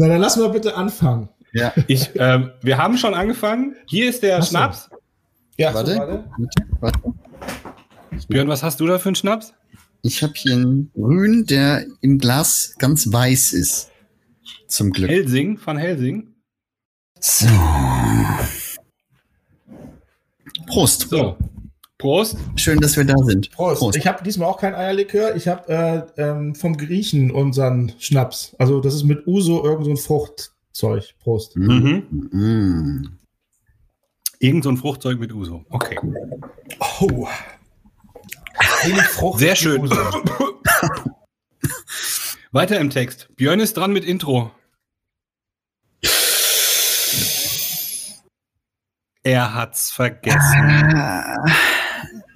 Na, dann lass mal bitte anfangen. Ja. Ich, ähm, wir haben schon angefangen. Hier ist der Ach so. Schnaps. Ja, Warte. warte. Warte. Björn, was hast du da für einen Schnaps? Ich habe hier einen grün, der im Glas ganz weiß ist. Zum Glück. Helsing von Helsing. So. Prost. So. Prost. Schön, dass wir da sind. Prost. Ich habe diesmal auch kein Eierlikör. Ich habe äh, ähm, vom Griechen unseren Schnaps. Also das ist mit Uso irgend so ein Fruchtzeug. Prost. Mhm. Mm. Irgend so ein Fruchtzeug mit Uso. Okay. Oh. Wenig Frucht. Sehr schön. Uso. Weiter im Text. Björn ist dran mit Intro. Er hat's vergessen. Ah,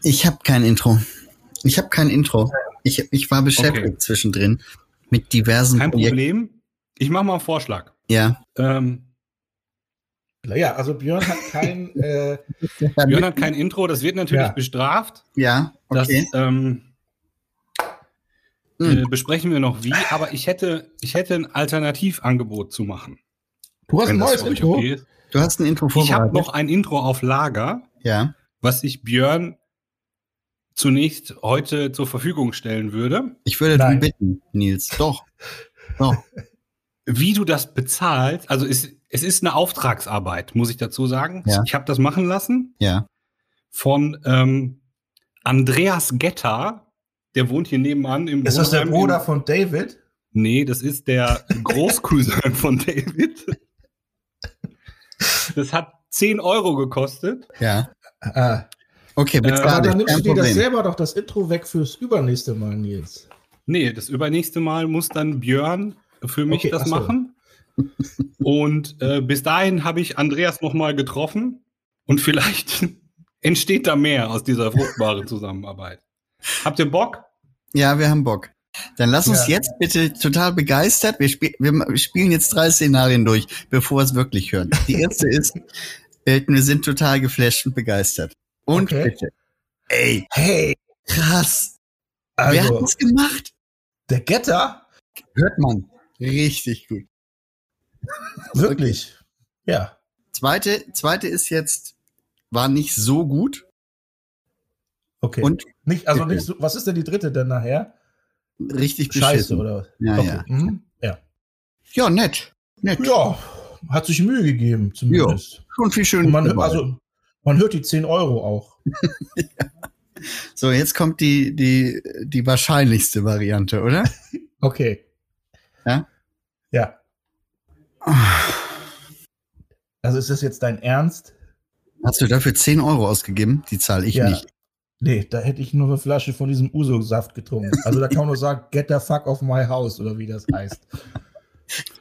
Ich habe kein Intro. Ich habe kein Intro. Ich, ich war beschäftigt Okay. zwischendrin mit diversen Kein Projekten. Problem. Ich mache mal einen Vorschlag. Ja. Ähm, Ja, also Björn hat kein. Äh, Björn hat kein Intro, das wird natürlich Ja. bestraft. Ja, Das okay. ähm, Hm. äh, besprechen wir noch wie, aber ich hätte, ich hätte ein Alternativangebot zu machen. du hast ein wenn das neues Intro. okay. Du hast ein Intro Ich habe vorbereitet. noch ein Intro auf Lager, ja. was ich Björn zunächst heute zur Verfügung stellen würde. Ich würde Nein. darum bitten, Nils. Doch. Doch. Wie du das bezahlst, also es, es ist eine Auftragsarbeit, muss ich dazu sagen. Ja. Ich habe das machen lassen Ja. von ähm, Andreas Getter, der wohnt hier nebenan im Ist das der Wohnheim Bruder von David? Nee, das ist der Großcousin von David. Das hat 10 Euro gekostet. Ja. Ah, Okay, Äh, aber dann nimmst du dir das selber doch das Intro weg fürs übernächste Mal, Nils. Nee, das übernächste Mal muss dann Björn für mich Okay, das ach so. machen. Und äh, bis dahin habe ich Andreas noch mal getroffen und vielleicht entsteht da mehr aus dieser fruchtbaren Zusammenarbeit. Habt ihr Bock? Ja, wir haben Bock. Dann lass uns Ja. jetzt bitte total begeistert. Wir, spiel, wir spielen jetzt drei Szenarien durch, bevor wir es wirklich hören. Die erste ist, Elton, wir sind total geflasht und begeistert. Und Okay. bitte. Ey, Hey, krass. Wer hat also das gemacht? der Getter, Hört man. Richtig gut. wirklich. Ja. Zweite, zweite ist jetzt, war nicht so gut. Okay. Und nicht, also nicht so, was ist denn die dritte denn nachher? richtig Scheiße, beschissen. oder? Ja, okay. ja. Mhm. ja. Ja, nett. Nett. Ja, hat sich Mühe gegeben, zumindest. Schon viel schön. Man, also, man hört die 10 Euro auch. so, jetzt kommt die, die, die wahrscheinlichste Variante, oder? Okay. Ja? Ja. Also ist das jetzt dein Ernst? Hast du dafür 10 Euro ausgegeben? Die zahle ich Ja. nicht. Nee, da hätte ich nur eine Flasche von diesem Uso-Saft getrunken. Also da kann man nur sagen, get the fuck off my house oder wie das heißt.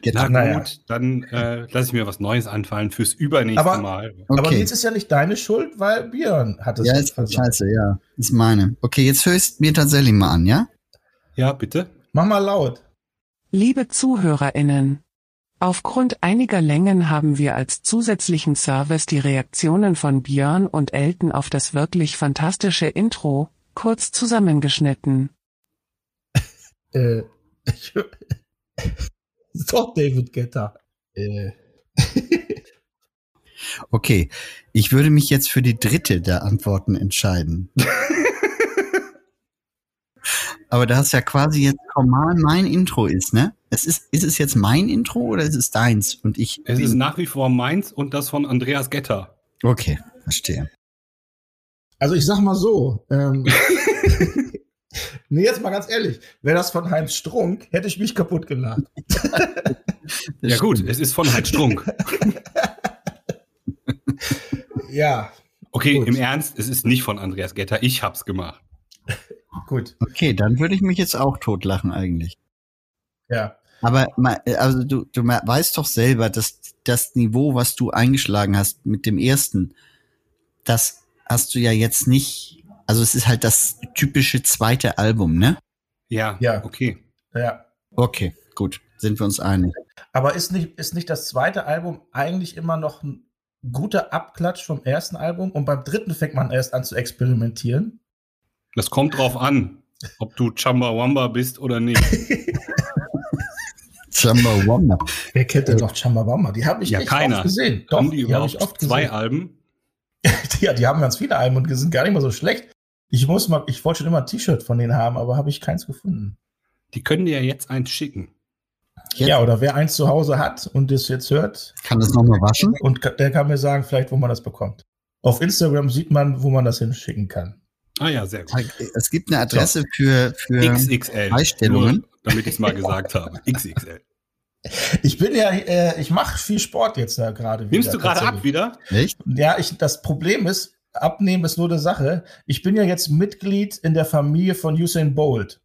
Get Na Naja. gut, dann äh, lasse ich mir was Neues anfallen fürs übernächste Aber- Mal. Aber Okay. jetzt ist ja nicht deine Schuld, weil Björn hat es Ja, ist versagt. scheiße, ja. Ist meine. Okay, jetzt hörst mir tatsächlich mal an, ja? Ja, bitte. Mach mal laut. Liebe ZuhörerInnen. Aufgrund einiger Längen haben wir als zusätzlichen Service die Reaktionen von Björn und Elton auf das wirklich fantastische Intro kurz zusammengeschnitten. Äh, ich, doch David Getter. Äh, Okay. Ich würde mich jetzt für die dritte der Antworten entscheiden. Aber da es ja quasi jetzt formal mein Intro ist, ne? Es ist, ist es jetzt mein Intro oder ist es deins? Und ich. Es ist nach wie vor meins und das von Andreas Getter. okay, verstehe. also ich sag mal so. Ähm, nee, jetzt mal ganz ehrlich. Wäre das von Heinz Strunk, hätte ich mich kaputt gelacht. Ja gut, es ist von Heinz Strunk. Ja, Okay, Gut. im Ernst, es ist nicht von Andreas Getter. Ich hab's gemacht. gut. Okay, dann würde ich mich jetzt auch totlachen eigentlich. Ja. Aber also du, du weißt doch selber, dass das Niveau, was du eingeschlagen hast mit dem ersten, das hast du ja jetzt nicht. Also es ist halt das typische zweite Album, ne? Ja, Ja. okay. Ja. Okay, gut, sind wir uns einig. Aber ist nicht, ist nicht das zweite Album eigentlich immer noch ein guter Abklatsch vom ersten Album und beim dritten fängt man erst an zu experimentieren. Das kommt drauf an, ob du Chumbawamba bist oder nicht. Chumbawamba. Wer kennt denn noch Chumbawamba? Die habe ich Ja, echt keiner. oft gesehen. Doch, Haben die die habe überhaupt ich oft zwei gesehen. Alben? ja, die haben ganz viele Alben und die sind gar nicht mal so schlecht. Ich muss mal, ich wollte schon immer ein T-Shirt von denen haben, aber habe ich keins gefunden. Die können dir ja jetzt eins schicken. Jetzt Ja, oder wer eins zu Hause hat und das jetzt hört, kann das nochmal waschen. und der kann mir sagen, vielleicht, wo man das bekommt. Auf Instagram sieht man, wo man das hinschicken kann. Ah ja, sehr gut. Es gibt eine Adresse für, für XXL. Freistellungen. Nur, damit ich es mal gesagt habe. XXL. Ich bin ja, äh, ich mache viel Sport jetzt da gerade. Nimmst du gerade ab wieder? Echt? Ja, ich, das Problem ist, abnehmen ist nur eine Sache. Ich bin ja jetzt Mitglied in der Familie von Usain Bolt.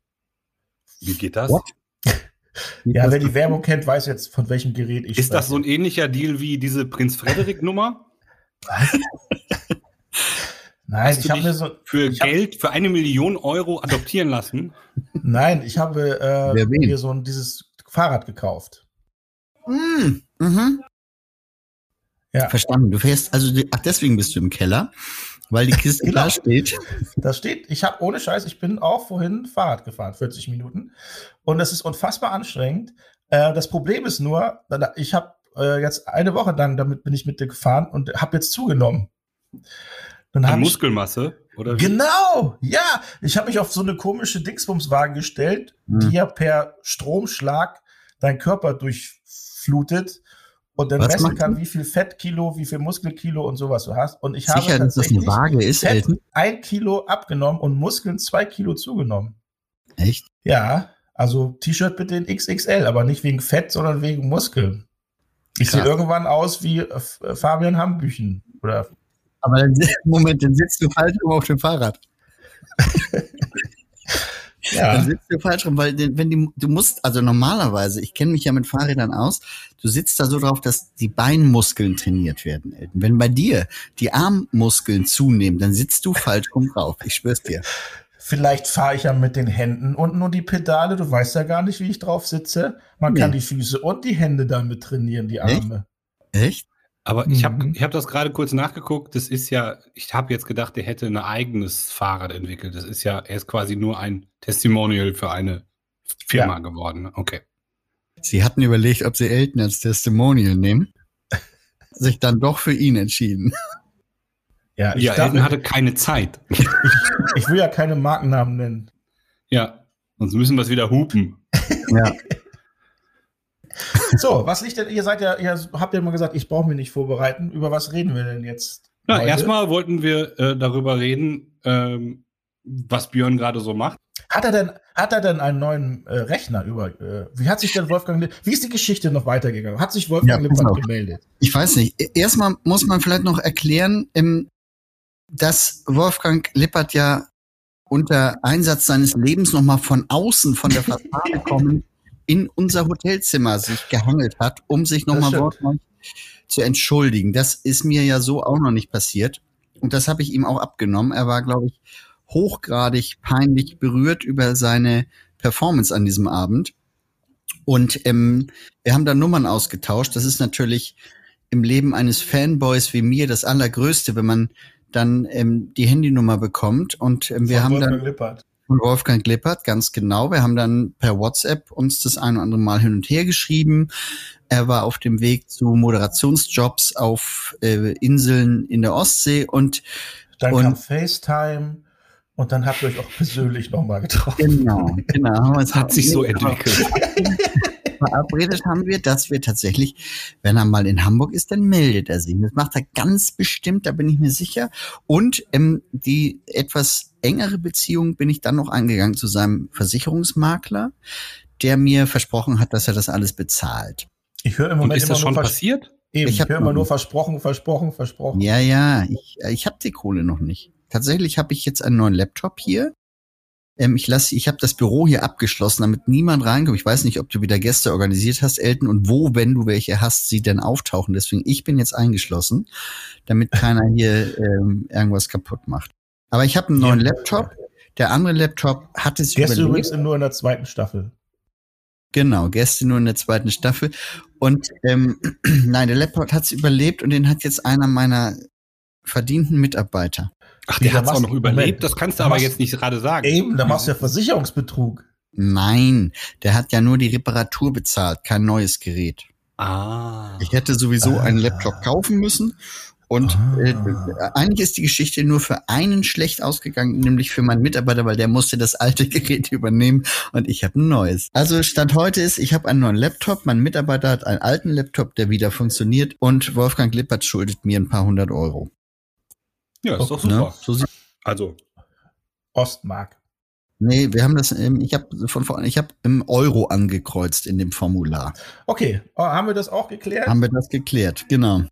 Wie geht das? What? Ja, wer die Werbung kennt, weiß jetzt, von welchem Gerät ich Ist das so spreche. ein ähnlicher Deal wie diese Prinz Frederik-Nummer? Nein, Hast ich habe mir so, Für Ich hab- Geld, für eine Million Euro adoptieren lassen? nein, ich habe äh, mir so ein, dieses Fahrrad gekauft. Hm, mhm. Ja. Verstanden. Du fährst, also ach, deswegen bist du im Keller, weil die Kiste Genau. da steht. Da steht, ich habe ohne Scheiß, ich bin auch vorhin Fahrrad gefahren, 40 Minuten. Und das ist unfassbar anstrengend. Äh, das Problem ist nur, ich habe äh, jetzt eine Woche lang, damit bin ich mit dir gefahren und habe jetzt zugenommen. Dann An Muskelmasse? Oder wie? genau, ja, ich habe mich auf so eine komische Dingsbumswaage gestellt, Hm. die ja per Stromschlag deinen Körper durchflutet und dann Was messen kann, wie viel Fettkilo, wie viel Muskelkilo und sowas du hast. Und ich Sicher, habe dass das eine Waage ist, Fett Elton? ein Kilo abgenommen und Muskeln zwei Kilo zugenommen. Echt? Ja, also T-Shirt bitte in XXL, aber nicht wegen Fett, sondern wegen Muskeln. Ich sehe irgendwann aus wie äh, äh, Fabian Hambüchen. Oder Aber dann, Moment, dann sitzt du falsch rum auf dem Fahrrad. Dann ja, sitzt du falsch rum, weil wenn die, du musst, also normalerweise, ich kenne mich ja mit Fahrrädern aus, du sitzt da so drauf, dass die Beinmuskeln trainiert werden. Elton. Wenn bei dir die Armmuskeln zunehmen, dann sitzt du falsch rum drauf. Ich schwör's dir. vielleicht fahre ich ja mit den Händen und nur die Pedale. Du weißt ja gar nicht, wie ich drauf sitze. Man kann Nee. die Füße und die Hände damit trainieren, die Echt? Arme. Echt? Aber ich habe Mhm. ich hab das gerade kurz nachgeguckt. Das ist ja, ich habe jetzt gedacht, der hätte ein eigenes Fahrrad entwickelt. Das ist ja, er ist quasi nur ein Testimonial für eine Firma geworden. Okay. Sie hatten überlegt, ob sie Elton als Testimonial nehmen. Sich dann doch für ihn entschieden. Ja, ich, ja, darf, Elton hatte keine Zeit. ich will ja keine Markennamen nennen. Ja, sonst müssen wir es wieder hupen. Ja. So, was liegt denn? Ihr seid ja, ihr habt ja immer gesagt, ich brauche mich nicht vorbereiten. Über was reden wir denn jetzt? Na, heute? erstmal wollten wir äh, darüber reden, ähm, was Björn gerade so macht. Hat er denn, hat er denn einen neuen äh, Rechner über? Äh, wie hat sich denn Wolfgang, Lipp- wie ist die Geschichte noch weitergegangen? Hat sich Wolfgang Ja, auf. gemeldet? Ich weiß nicht. Erstmal muss man vielleicht noch erklären, ähm, dass Wolfgang Lippert ja unter Einsatz seines Lebens nochmal von außen, von der Fassade kommen, in unser Hotelzimmer sich gehangelt hat, um sich nochmal wortreich zu entschuldigen. Das ist mir ja so auch noch nicht passiert. Und das habe ich ihm auch abgenommen. Er war, glaube ich, hochgradig peinlich berührt über seine Performance an diesem Abend. Und ähm, wir haben da Nummern ausgetauscht. Das ist natürlich im Leben eines Fanboys wie mir das Allergrößte, wenn man dann ähm, die Handynummer bekommt. Und ähm, wir Von haben Wolfgang dann Lippert. Von Wolfgang Lippert, ganz genau. Wir haben dann per WhatsApp uns das ein oder andere Mal hin und her geschrieben. Er war auf dem Weg zu Moderationsjobs auf äh, Inseln in der Ostsee und Dann Und- kam FaceTime und dann habt ihr euch auch persönlich nochmal getroffen. genau, genau, uns Hat sich so entwickelt. verabredet haben wir, dass wir tatsächlich, wenn er mal in Hamburg ist, dann meldet er sich. Das macht er ganz bestimmt, da bin ich mir sicher. Und ähm, die etwas engere Beziehung bin ich dann noch eingegangen zu seinem Versicherungsmakler, der mir versprochen hat, dass er das alles bezahlt. Ich höre im Und Moment ist das immer schon passiert? Eben, Ich ich höre immer nur versprochen, versprochen, versprochen. Ja, ja, ich, ich habe die Kohle noch nicht. Tatsächlich habe ich jetzt einen neuen Laptop hier. Ähm, ich lasse, ich habe das Büro hier abgeschlossen, damit niemand reinkommt. Ich weiß nicht, ob du wieder Gäste organisiert hast, Elton, und wo, wenn du welche hast, sie denn auftauchen. Deswegen, ich bin jetzt eingeschlossen, damit keiner hier ähm, irgendwas kaputt macht. Aber ich habe einen neuen Ja. Laptop. Der andere Laptop hat es ist überlebt. übrigens nur in der zweiten Staffel. Genau, Gäste nur in der zweiten Staffel. Und ähm, nein, der Laptop hat es überlebt und den hat jetzt einer meiner verdienten Mitarbeiter. Ach, der hat es auch noch überlebt. Moment. Das kannst du Du aber machst- jetzt nicht gerade sagen. Eben, da machst du ja Versicherungsbetrug. Nein, der hat ja nur die Reparatur bezahlt, kein neues Gerät. Ah. Ich hätte sowieso Ah. einen Laptop kaufen müssen. Und Ah. äh, eigentlich ist die Geschichte nur für einen schlecht ausgegangen, nämlich für meinen Mitarbeiter, weil der musste das alte Gerät übernehmen und ich habe ein neues. Also Stand heute ist, ich habe einen neuen Laptop, mein Mitarbeiter hat einen alten Laptop, der wieder funktioniert und Wolfgang Lippert schuldet mir ein paar hundert Euro. Ja, ist doch Ne? super. So sieht Also, Ostmark. Nee, wir haben das, ähm, ich habe von vorne, ich habe im Euro angekreuzt in dem Formular. Okay, oh, haben wir das auch geklärt? Haben wir das geklärt, genau.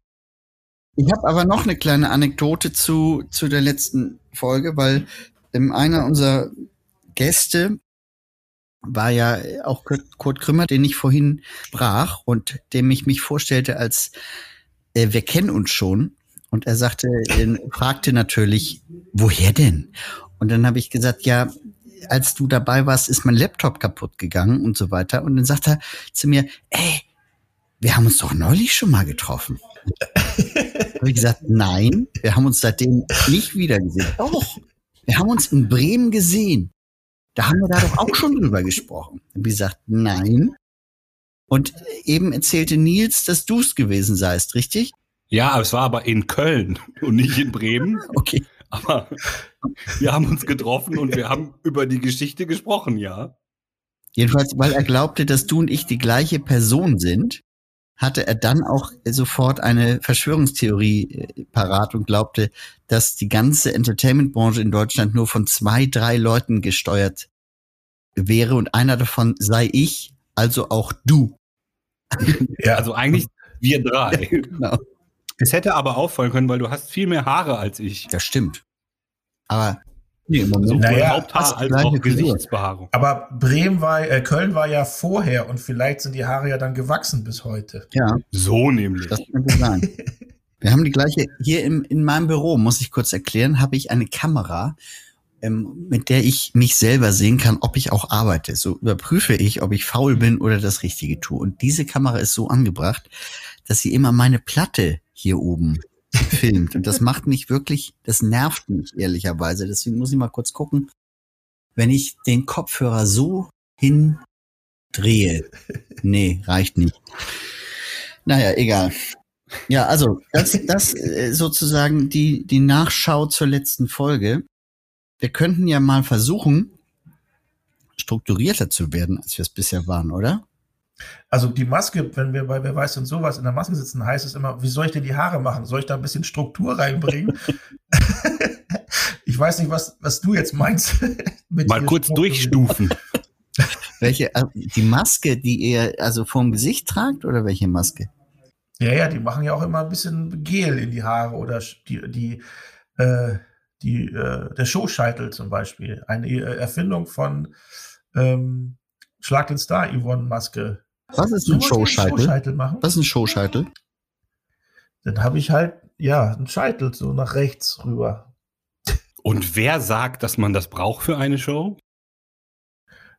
Ich habe aber noch eine kleine Anekdote zu, zu der letzten Folge, weil ähm, einer unserer Gäste war ja auch Kurt, Krümmer, den ich vorhin sprach und dem ich mich vorstellte als äh, wir kennen uns schon. Und er sagte, äh, fragte natürlich, woher denn? Und dann habe ich gesagt, ja, als du dabei warst, ist mein Laptop kaputt gegangen und so weiter. Und dann sagt er zu mir, ey, wir haben uns doch neulich schon mal getroffen. habe ich gesagt, nein, wir haben uns seitdem nicht wieder gesehen. Doch, wir haben uns in Bremen gesehen. Da haben wir da doch auch schon drüber gesprochen. Habe ich gesagt, nein. Und eben erzählte Nils, dass du es gewesen seist, richtig? ja, es war aber in Köln und nicht in Bremen. Okay. Aber wir haben uns getroffen und wir haben über die Geschichte gesprochen, ja. Jedenfalls, weil er glaubte, dass du und ich die gleiche Person sind, hatte er dann auch sofort eine Verschwörungstheorie äh, parat und glaubte, dass die ganze Entertainment-Branche in Deutschland nur von zwei, drei Leuten gesteuert wäre und einer davon sei ich, also auch du. Ja, Also eigentlich wir drei. Genau. Es hätte aber auffallen können, weil du hast viel mehr Haare als ich. Das stimmt. Aber nee, im Moment Sowohl Naja, hast Haupthaar als auch. Gesichtsbehaarung. aber Bremen war, äh, Köln war ja vorher und vielleicht sind die Haare ja dann gewachsen bis heute. Ja, So nämlich. das könnte sein. Wir haben die gleiche, hier im, in meinem Büro, muss ich kurz erklären, habe ich eine Kamera, ähm, mit der ich mich selber sehen kann, ob ich auch arbeite. So überprüfe ich, ob ich faul bin oder das Richtige tue. Und diese Kamera ist so angebracht, dass sie immer meine Platte hier oben filmt. Und das macht mich wirklich, das nervt mich ehrlicherweise. Deswegen muss ich mal kurz gucken, wenn ich den Kopfhörer so hindrehe. Nee, reicht nicht. Naja, egal. Ja, also das, das äh, sozusagen die, die Nachschau zur letzten Folge. Wir könnten ja mal versuchen, strukturierter zu werden, als wir es bisher waren, oder? Also die Maske, wenn wir bei Wer weiß und sowas in der Maske sitzen, heißt es immer, wie soll ich dir die Haare machen? Soll ich da ein bisschen Struktur reinbringen? ich weiß nicht, was, was du jetzt meinst. mit Mal kurz Struktur. durchstufen. Welche, äh, die Maske, die ihr also vorm Gesicht tragt oder welche Maske? Ja, ja, die machen ja auch immer ein bisschen Gel in die Haare oder die, die, äh, die, äh, der Showscheitel zum Beispiel. Eine äh, Erfindung von ähm, Schlag den Star Yvonne Maske. Was ist ein Showscheitel? Showscheitel machen. Was ist ein Showscheitel? Dann habe ich halt, ja, einen Scheitel so nach rechts rüber. Und wer sagt, dass man das braucht für eine Show?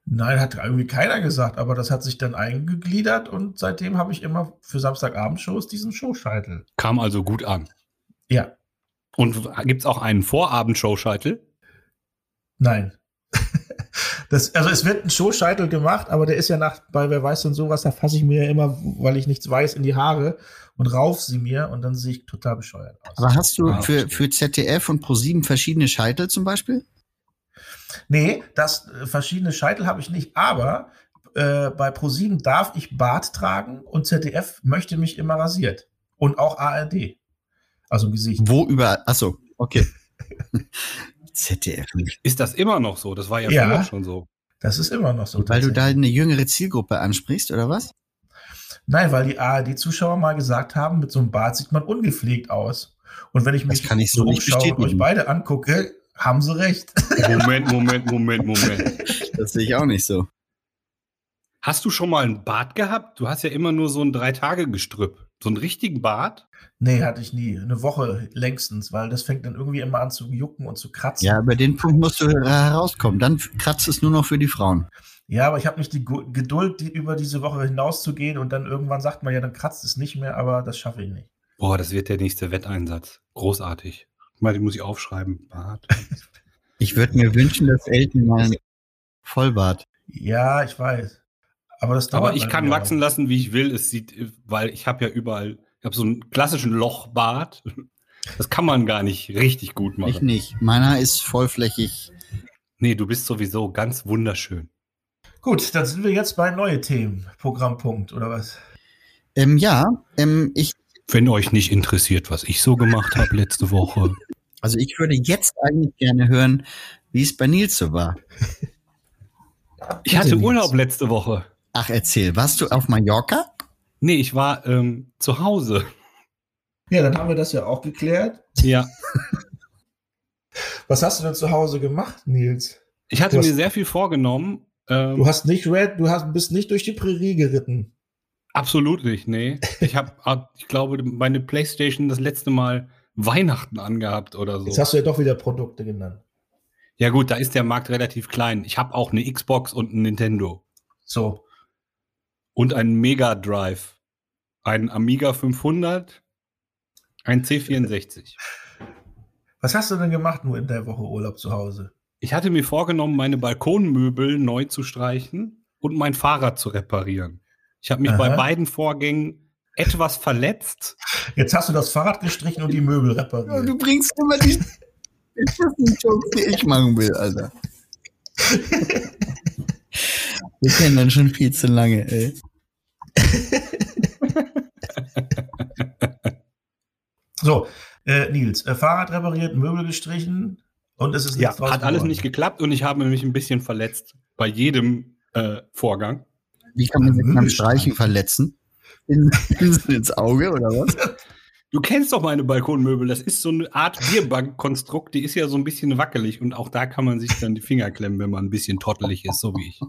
Nein, hat irgendwie keiner gesagt, aber das hat sich dann eingegliedert und seitdem habe ich immer für Samstagabendshows diesen Showscheitel. Kam also gut an. Ja, Und gibt's auch einen Vorabend-Show-Scheitel? nein. Das, also es wird ein Showscheitel gemacht, aber der ist ja nach, bei Wer weiß und sowas, da fasse ich mir ja immer, weil ich nichts weiß, in die Haare und rauf sie mir und dann sehe ich total bescheuert aus. Aber hast du für, für ZDF und Pro7 verschiedene Scheitel zum Beispiel? Nee, das äh, verschiedene Scheitel habe ich nicht, aber äh, bei ProSieben darf ich Bart tragen und ZDF möchte mich immer rasiert. Und auch ARD. Also im Gesicht. Wo überall? Achso, okay. ZDF nicht. Ist das immer noch so? Das war ja, Ja. schon so. Das ist immer noch so. Weil du da eine jüngere Zielgruppe ansprichst, oder was? Nein, weil die ARD-Zuschauer mal gesagt haben, mit so einem Bart sieht man ungepflegt aus. Und wenn ich Das mich kann ich so nicht umschaue und euch beide angucke, haben sie recht. Moment, Moment, Moment, Moment. Das sehe ich auch nicht so. Hast du schon mal einen Bart gehabt? Du hast ja immer nur so ein Drei-Tage-Gestrüpp. So einen richtigen Bart? nee, hatte ich nie. Eine Woche längstens, weil das fängt dann irgendwie immer an zu jucken und zu kratzen. Ja, über den Punkt musst du herauskommen. Dann kratzt es nur noch für die Frauen. Ja, aber ich habe nicht die Geduld, die über diese Woche hinauszugehen und dann irgendwann sagt man ja, dann kratzt es nicht mehr, aber das schaffe ich nicht. Boah, das wird der nächste Wetteinsatz. Großartig. Mal, die muss ich aufschreiben. Bart. Ich würde mir wünschen, dass Elton mal Vollbart. Ja, ich weiß. Aber das Aber ich kann ein Jahr. wachsen lassen, wie ich will. Es sieht, weil ich habe ja überall, ich habe so einen klassischen Lochbart. Das kann man gar nicht richtig gut Ich machen. nicht. Meiner ist vollflächig. Nee, du bist sowieso ganz wunderschön. Gut, dann sind wir jetzt bei neue Themen. Programmpunkt, oder was? Ähm, ja, ähm, ich, Wenn euch nicht interessiert, was ich so gemacht habe letzte Woche. also ich würde jetzt eigentlich gerne hören, wie es bei Nils so war. Ich hatte. Urlaub letzte Woche. Ach, erzähl, warst du auf Mallorca? Nee, ich war ähm, zu Hause. Ja, dann haben wir das ja auch geklärt. Ja. Was hast du denn zu Hause gemacht, Nils? Ich hatte Du hast- mir sehr viel vorgenommen. Ähm, Du hast nicht Red, du hast, bist nicht durch die Prärie geritten. absolut nicht, nee. Ich habe, ich glaube, meine Playstation das letzte Mal Weihnachten angehabt oder Jetzt so. hast du ja doch wieder Produkte genannt. Ja gut, da ist der Markt relativ klein. Ich habe auch eine Xbox und ein Nintendo. So. Und ein Mega Drive, ein Amiga 500, ein C64. Was hast du denn gemacht nur in der Woche Urlaub zu Hause? Ich hatte mir vorgenommen, meine Balkonmöbel neu zu streichen und mein Fahrrad zu reparieren. Ich habe mich bei Aha. beiden Vorgängen etwas verletzt. Jetzt hast du das Fahrrad gestrichen und die Möbel repariert. Du bringst immer die die Jokes, die ich machen will, Alter. Wir kennen dann schon viel zu lange, ey. So, äh, Nils, äh, Fahrrad repariert, Möbel gestrichen und es ist Ja, nichts hat alles geworden. nicht geklappt und ich habe mich ein bisschen verletzt bei jedem äh, Vorgang. Wie kann man sich beim Streichen verletzen? In, in, ins Auge oder was? Du kennst doch meine Balkonmöbel. Das ist so eine Art Bierbankkonstrukt, die ist ja so ein bisschen wackelig und auch da kann man sich dann die Finger klemmen, wenn man ein bisschen tottelig ist, so wie ich.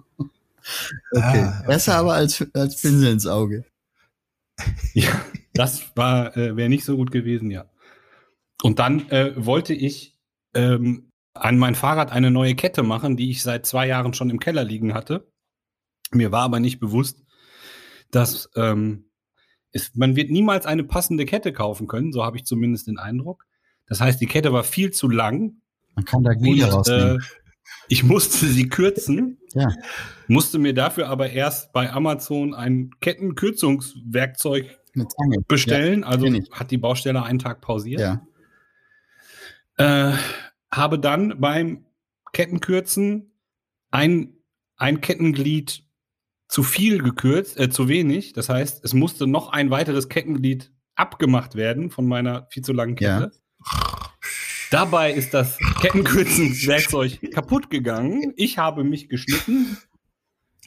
Okay. Ah, okay. Besser aber als, als Pinsel ins Auge. Ja, das war äh, wäre nicht so gut gewesen, ja. Und dann äh, wollte ich ähm, an mein Fahrrad eine neue Kette machen, die ich seit zwei Jahren schon im Keller liegen hatte. Mir war aber nicht bewusst, dass ähm, es, man wird niemals eine passende Kette kaufen können, so habe ich zumindest den Eindruck. Das heißt, die Kette war viel zu lang Man kann da Glieder äh, rausnehmen. Ich musste sie kürzen, Ja. musste mir dafür aber erst bei Amazon ein Kettenkürzungswerkzeug bestellen. also kenn ich. hat die Baustelle einen Tag pausiert. Ja. Äh, habe dann beim Kettenkürzen ein, ein Kettenglied zu viel gekürzt, äh, zu wenig. Das heißt, es musste noch ein weiteres Kettenglied abgemacht werden von meiner viel zu langen Kette. Dabei ist das Kettenkürzungswerkzeug kaputt gegangen. Ich habe mich geschnitten,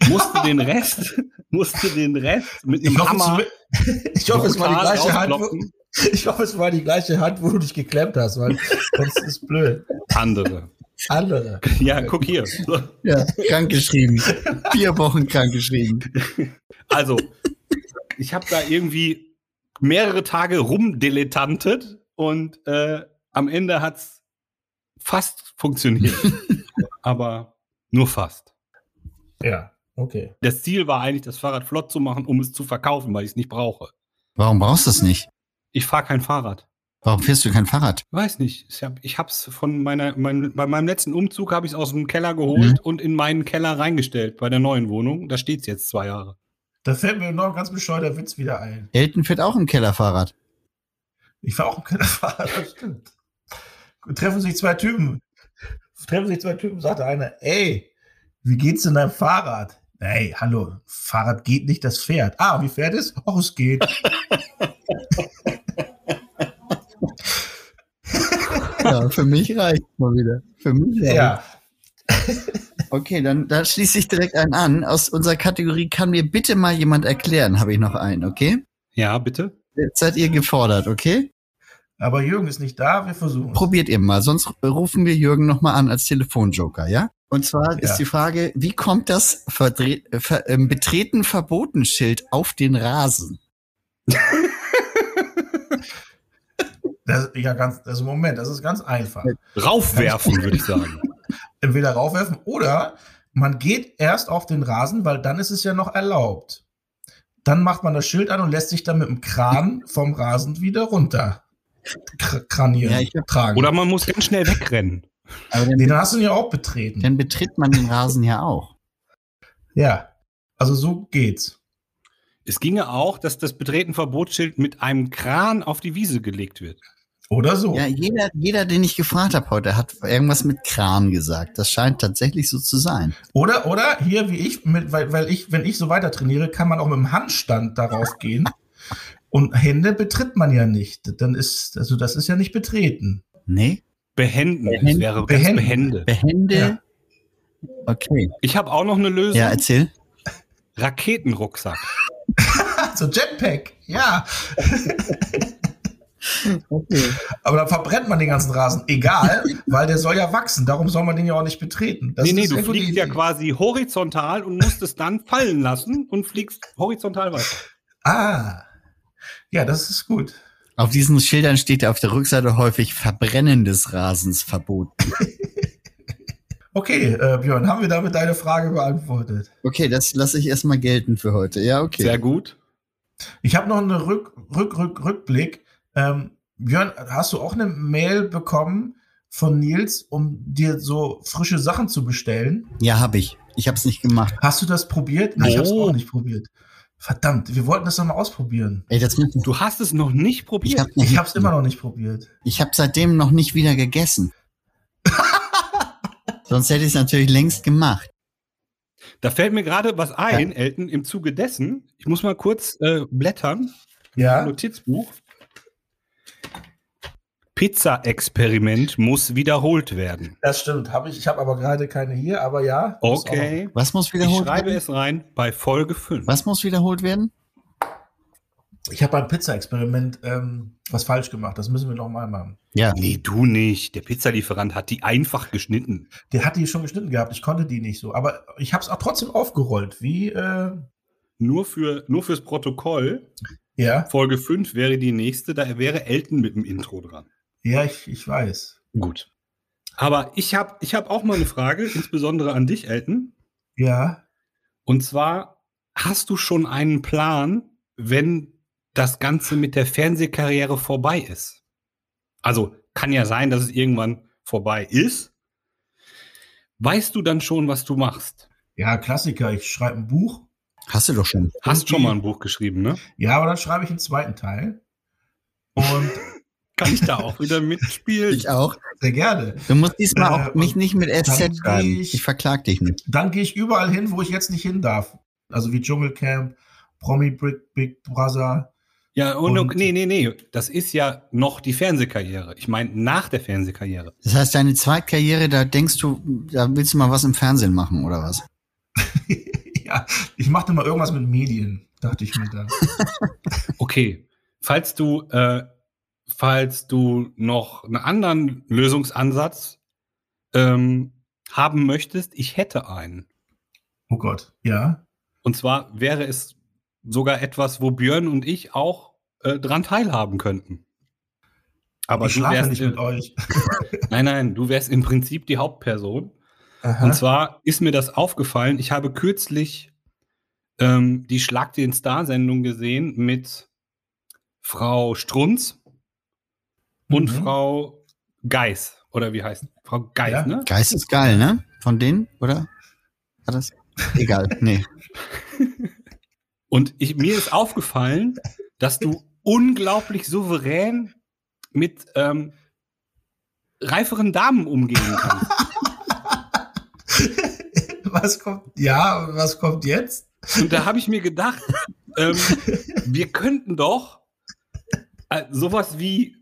musste den Rest, musste den Rest mit einem Ich hoffe, Hammer es, ich hoffe, es war die gleiche Hand. Wo, ich hoffe, es war die gleiche Hand, wo du dich geklemmt hast, weil sonst ist es blöd. Andere. Andere. Ja, guck hier. So. Ja, krankgeschrieben. Vier Wochen krankgeschrieben. Also, ich habe da irgendwie mehrere Tage rumdilettantet und äh, am Ende hat's fast funktioniert. Aber nur fast. Ja, okay. Das Ziel war eigentlich, das Fahrrad flott zu machen, um es zu verkaufen, weil ich es nicht brauche. Warum brauchst du es nicht? Ich fahre kein Fahrrad. Warum fährst du kein Fahrrad? Weiß nicht. Ich, hab, ich hab's von meiner, mein, bei meinem letzten Umzug habe ich es aus dem Keller geholt Mhm. und in meinen Keller reingestellt bei der neuen Wohnung. Da steht's jetzt zwei Jahre. Da fällt mir noch ein ganz bescheuerter Witz wieder ein. Elton fährt auch im Keller Fahrrad. Ich war auch im Kellerfahrer, das stimmt. Treffen sich zwei Typen. Treffen sich zwei Typen, sagte einer, ey, wie geht's in deinem Fahrrad? Ey, hallo, Fahrrad geht nicht, das fährt. Ah, wie fährt es? Ach, es geht. Ja, für mich reicht mal wieder. Für mich reicht. Ja, Okay, dann da schließe ich direkt einen an. Aus unserer Kategorie kann mir bitte mal jemand erklären, habe ich noch einen, okay? Ja, bitte? Jetzt seid ihr gefordert, okay? Aber Jürgen ist nicht da, wir versuchen. Probiert ihr mal, sonst rufen wir Jürgen nochmal an als Telefonjoker, ja? Und zwar Ja. ist die Frage, wie kommt das Verdre äh, ver ähm, Betreten verboten Schild auf den Rasen? Das, ja, ganz, also Moment, das ist ganz einfach. Raufwerfen, würde ich sagen. Entweder raufwerfen oder man geht erst auf den Rasen, weil dann ist es ja noch erlaubt. Dann macht man das Schild an und lässt sich dann mit dem Kran vom Rasen wieder runter kranieren, Ja, tragen. Oder man muss ganz schnell wegrennen. Aber dann, nee, dann hast du ihn ja auch betreten. dann betritt man den Rasen ja auch. Ja, also so geht's. Es ginge auch, dass das Betreten-Verbotsschild mit einem Kran auf die Wiese gelegt wird. Oder so. Ja, jeder, jeder, den ich gefragt habe heute, hat irgendwas mit Kran gesagt. Das scheint tatsächlich so zu sein. Oder, oder hier wie ich, mit, weil, weil ich, wenn ich so weiter trainiere, kann man auch mit dem Handstand darauf gehen. Und Hände betritt man ja nicht. Dann ist, also das ist ja nicht betreten. Nee? Behenden. Behenden. Es wäre ganz Behenden. behende. Behände? Ja. Okay. Ich habe auch noch eine Lösung. Ja, erzähl. Raketenrucksack. So Jetpack, ja. Aber dann verbrennt man den ganzen Rasen. Egal, weil der soll ja wachsen. Darum soll man den ja auch nicht betreten. Das nee, nee, ist du fliegst ja quasi horizontal und musst es dann fallen lassen und fliegst horizontal weiter. Ah. Ja, das ist gut. Auf diesen Schildern steht auf der Rückseite häufig Verbrennen des Rasens verboten. Okay, äh, Björn, haben wir damit deine Frage beantwortet? Okay, das lasse ich erstmal gelten für heute. Ja, okay. Sehr gut. Ich habe noch einen Rück, Rück, Rück, Rückblick. Ähm, Björn, hast du auch eine Mail bekommen von Nils, um dir so frische Sachen zu bestellen? Ja, habe ich. Ich habe es nicht gemacht. Hast du das probiert? Nee, ich habe es Oh. auch nicht probiert. Verdammt, wir wollten das doch mal ausprobieren. Ey, das Du hast es noch nicht ich probiert. habe Ich habe es immer noch nicht probiert. Ich habe seitdem noch nicht wieder gegessen. Sonst hätte ich es natürlich längst gemacht. Da fällt mir gerade was ein, Elton, im Zuge dessen. Ich muss mal kurz äh, blättern. Ja, Notizbuch. Pizza-Experiment muss wiederholt werden. das stimmt. Hab ich ich habe aber gerade keine hier, aber ja. muss Okay. Was muss Ich wiederholt schreibe werden? es rein bei Folge 5. Was muss wiederholt werden? Ich habe beim Pizza-Experiment ähm, was falsch gemacht. Das müssen wir noch mal machen. Ja. Nee, du nicht. Der Pizzalieferant hat die einfach geschnitten. Der hat die schon geschnitten gehabt. Ich konnte die nicht so. Aber ich habe es auch trotzdem aufgerollt. Wie, äh, Nur, für, nur fürs Protokoll. ja, Folge 5 wäre die nächste. Da wäre Elton mit dem Intro dran. Ja, ich, ich weiß. Gut. Aber ich habe ich hab auch mal eine Frage, insbesondere an dich, Elton. Ja, Und zwar, hast du schon einen Plan, wenn das Ganze mit der Fernsehkarriere vorbei ist? Also kann ja sein, dass es irgendwann vorbei ist. Weißt du dann schon, was du machst? ja, Klassiker. Ich schreibe ein Buch. Hast du doch schon. Hast schon mal ein Buch geschrieben, ne? Ja, aber dann schreibe ich einen zweiten Teil. Und Kann ich da auch wieder mitspielen? Ich auch. sehr gerne. Du musst diesmal Äh, auch mich und nicht mit SZ schreiben. ich- Ich verklag dich nicht. Dann gehe ich überall hin, wo ich jetzt nicht hin darf. Also wie Dschungelcamp, Promi Big, Big Brother. Ja, und, Und- nee, nee, nee. Das ist ja noch die Fernsehkarriere. Ich meine, nach der Fernsehkarriere. Das heißt, deine Zweitkarriere, da denkst du, da willst du mal was im Fernsehen machen, oder was? ja, ich machte mal irgendwas mit Medien, dachte ich mir dann. Okay. Falls du, äh, falls du noch einen anderen Lösungsansatz ähm, haben möchtest, ich hätte einen. Oh Gott, ja. Und zwar wäre es sogar etwas, wo Björn und ich auch äh, dran teilhaben könnten. Aber ich du wärst, nicht äh, mit euch. nein, nein, du wärst im Prinzip die Hauptperson. Aha. Und zwar ist mir das aufgefallen, ich habe kürzlich ähm, die Schlag den Star-Sendung gesehen mit Frau Strunz und Mhm. Frau Geis. Oder wie heißt Frau Geis, Ja. ne? Geist ist geil, ne? Von denen, oder? War das? Egal, nee. Und ich, mir ist aufgefallen, dass du unglaublich souverän mit ähm, reiferen Damen umgehen kannst. was kommt? Ja, was kommt jetzt? Und da habe ich mir gedacht, ähm, wir könnten doch äh, sowas wie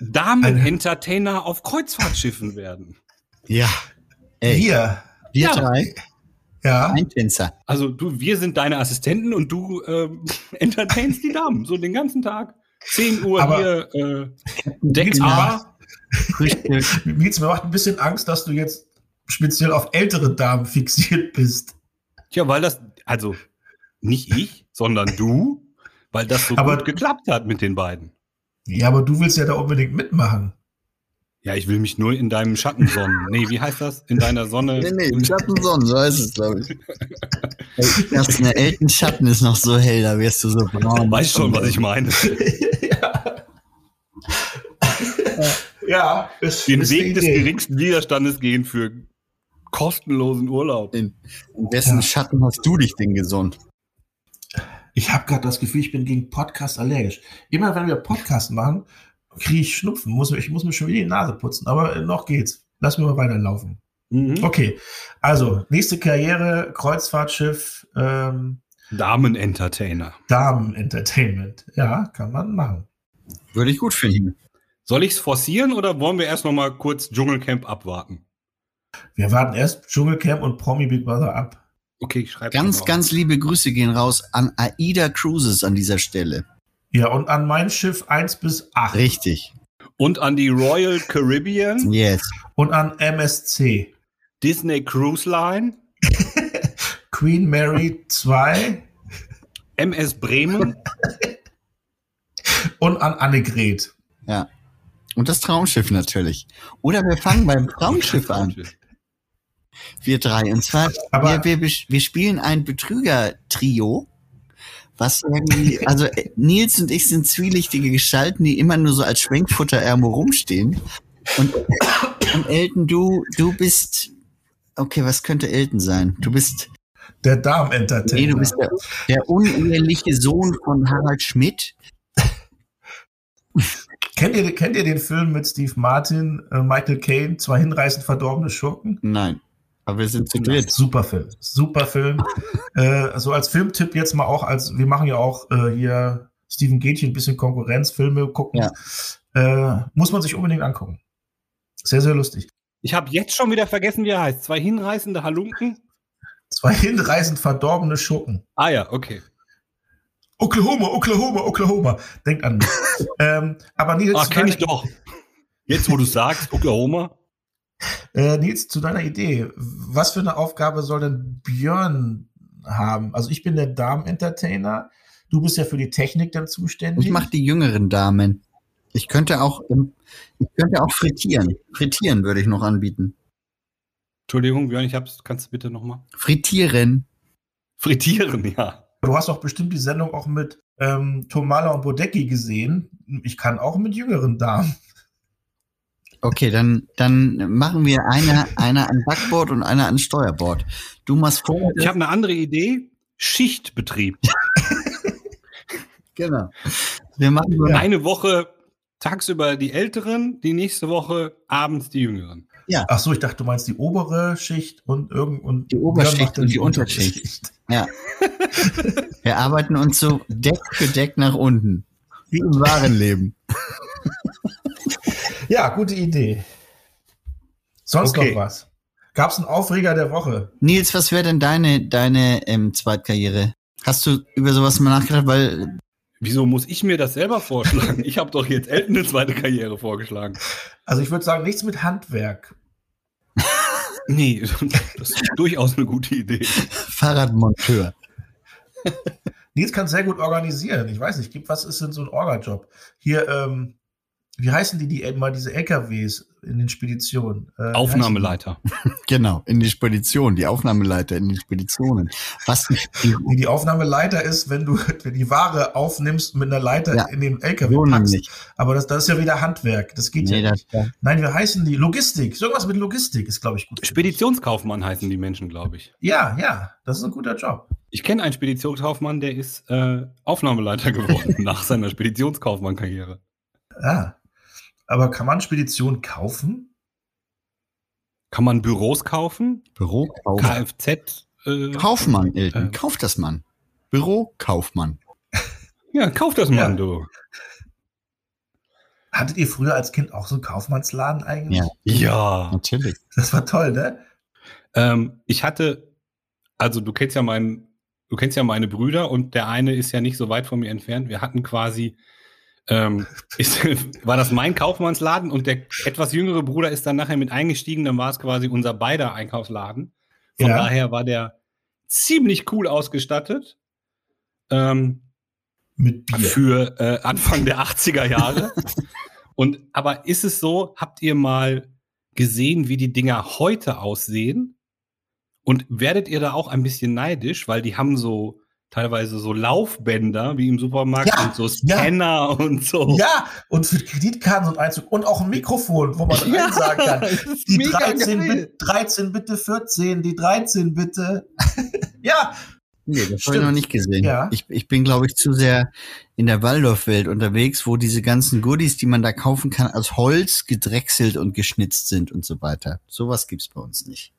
Damen-Entertainer auf Kreuzfahrtschiffen werden. Ja. Ey, Hier. wir Ja. drei, Ja. ein Tänzer. Also du, wir sind deine Assistenten und du ähm, entertainst die Damen so den ganzen Tag. 10 Uhr Aber- hier äh, Deckbar. Frühstück. Mietz, mir macht ein bisschen Angst, dass du jetzt speziell auf ältere Damen fixiert bist. Tja, weil das, also nicht ich, sondern du, weil das so Aber- gut geklappt hat mit den beiden. Ja, aber du willst ja da unbedingt mitmachen. Ja, ich will mich nur in deinem Schatten sonnen. Nee, wie heißt das? In deiner Sonne. Nee, nee, im Schatten Sonnen, so heißt es, glaube ich. Das eine Elten Schatten ist noch so hell, da wirst du so braun. Weißt schon, was ich meine. ja. ja, ist, Den Weg des geringsten Widerstandes gehen für kostenlosen Urlaub. In, in wessen Ja. Schatten hast du dich denn gesund? Ich habe gerade das Gefühl, ich bin gegen Podcast allergisch. Immer wenn wir Podcast machen, kriege ich Schnupfen. Muss, ich muss mir schon wieder die Nase putzen. Aber äh, noch geht's. Lass mir mal weiterlaufen. Mhm. Okay, also nächste Karriere, Kreuzfahrtschiff, ähm, Damen-Entertainer. Damen-Entertainment. Ja, kann man machen. Würde ich gut finden. Soll ich es forcieren oder wollen wir erst noch mal kurz Dschungelcamp abwarten? Wir warten erst Dschungelcamp und Promi Big Brother ab. Okay, ich schreibe Ganz, ganz liebe Grüße gehen raus an AIDA Cruises an dieser Stelle. Ja, und an mein Schiff 1 bis 8 Richtig. Und an die Royal Caribbean, Yes. und an MSC. Disney Cruise Line, Queen Mary 2 MS Bremen, und an Annegret. Ja. Und das Traumschiff natürlich. Oder wir fangen beim Traumschiff an. Wir drei. Und zwar, wir, wir, wir spielen ein Betrüger-Trio. Was irgendwie, also Nils und ich sind zwielichtige Gestalten, die immer nur so als Schwenkfutter irgendwo rumstehen. Und, und Elton, du, du bist, okay, was könnte Elton sein? Du bist, Der Damen-Entertainer. nee, du bist der, der uneheliche Sohn von Harald Schmidt. kennt, ihr, kennt ihr den Film mit Steve Martin, äh, Michael Caine, zwei hinreißend verdorbene Schurken? Nein. Aber wir sind zu dritt. Super Film. Super Film. äh, so als Filmtipp jetzt mal auch, als wir machen ja auch äh, hier Steven Gätchen ein bisschen Konkurrenzfilme gucken. Äh, muss man sich unbedingt angucken. Sehr, sehr lustig. Ich habe jetzt schon wieder vergessen, wie er heißt. Zwei hinreißende Halunken. Zwei hinreißend verdorbene Schurken. Ah ja, okay. Oklahoma, Oklahoma, Oklahoma. Denkt an mich. ähm, aber Nils, Ah, zu kenne ich doch. Jetzt, wo du sagst, Oklahoma. Äh, Nils, zu deiner Idee. Was für eine Aufgabe soll denn Björn haben? Also ich bin der Damen-Entertainer. Du bist ja für die Technik dann zuständig. Ich mache die jüngeren Damen. Ich könnte auch, ich könnte auch frittieren. Frittieren würde ich noch anbieten. Entschuldigung, Björn, ich hab's. Kannst du bitte nochmal? Frittieren. Frittieren, ja. Du hast doch bestimmt die Sendung auch mit ähm, Tomala und Bodecki gesehen. Ich kann auch mit jüngeren Damen. Okay, dann, dann machen wir einer, einer an Backbord und einer an Steuerbord. Du machst vor. Ich habe eine andere Idee. Schichtbetrieb. Genau. Wir machen so eine, Woche tagsüber die Älteren, die nächste Woche abends die Jüngeren. Ach so, ich dachte, du meinst die obere Schicht und irgend und Die Oberschicht und die Unterschicht. Unterschicht. ja. Wir arbeiten uns so Deck für Deck nach unten. Wie im wahren Leben. Ja, gute Idee. Sonst Okay. noch was? Gab es einen Aufreger der Woche? Nils, was wäre denn deine, deine ähm, Zweitkarriere? Hast du über sowas mal nachgedacht? Weil Wieso muss ich mir das selber vorschlagen? Ich habe doch jetzt Elton eine zweite Karriere vorgeschlagen. Also ich würde sagen, nichts mit Handwerk. Nee, das ist durchaus eine gute Idee. Fahrradmonteur. Nils kann sehr gut organisieren. Ich weiß nicht, gibt was ist denn so ein Orga-Job? Hier, ähm, wie heißen die, die immer diese LKWs in den Speditionen? Äh, Aufnahmeleiter. Genau, in die Spedition, die Aufnahmeleiter in die Speditionen. Was? Nee, die Aufnahmeleiter ist, wenn du wenn die Ware aufnimmst mit einer Leiter Ja. in den LKW so packst. nämlich. Aber das, das ist ja wieder Handwerk. Das geht Nee, ja das, nicht. Nein, wie heißen die? Logistik. So irgendwas mit Logistik ist, glaube ich, gut. Speditionskaufmann heißen die Menschen, glaube ich. Ja, ja, das ist ein guter Job. Ich kenne einen Speditionskaufmann, der ist äh, Aufnahmeleiter geworden nach seiner Speditionskaufmann-Karriere. Ja. Aber kann man Spedition kaufen? Kann man Büros kaufen? Büro, Kauf, Kfz? Äh, Kaufmann, Elton. äh, Kauf das Mann. Büro, Kaufmann. Ja, kauf das mal, Ja. du. Hattet ihr früher als Kind auch so einen Kaufmannsladen eigentlich? Ja, Ja. natürlich. Das war toll, ne? Ähm, ich hatte, also du kennst ja meinen, du kennst ja meine Brüder und der eine ist ja nicht so weit von mir entfernt. Wir hatten quasi, ähm, ist, war das mein Kaufmannsladen und der etwas jüngere Bruder ist dann nachher mit eingestiegen, dann war es quasi unser beider Einkaufsladen. Von Ja. daher war der ziemlich cool ausgestattet. Ähm, Mit Bier. für äh, Anfang der 80er Jahre. Und aber ist es so, habt ihr mal gesehen, wie die Dinger heute aussehen? Und werdet ihr da auch ein bisschen neidisch, weil die haben so teilweise so Laufbänder wie im Supermarkt Ja, und so Scanner und so. Ja, und für Kreditkarten und Einzug und auch ein Mikrofon, wo man Ja, sagen kann. Die mega 13, geil. bitte, 13 bitte 14, die 13 bitte. ja, Nee, das habe ich noch nicht gesehen. Ja. Ich, ich bin, glaube ich, zu sehr in der Waldorfwelt unterwegs, wo diese ganzen Goodies, die man da kaufen kann, aus Holz gedrechselt und geschnitzt sind und so weiter. Sowas gibt's bei uns nicht.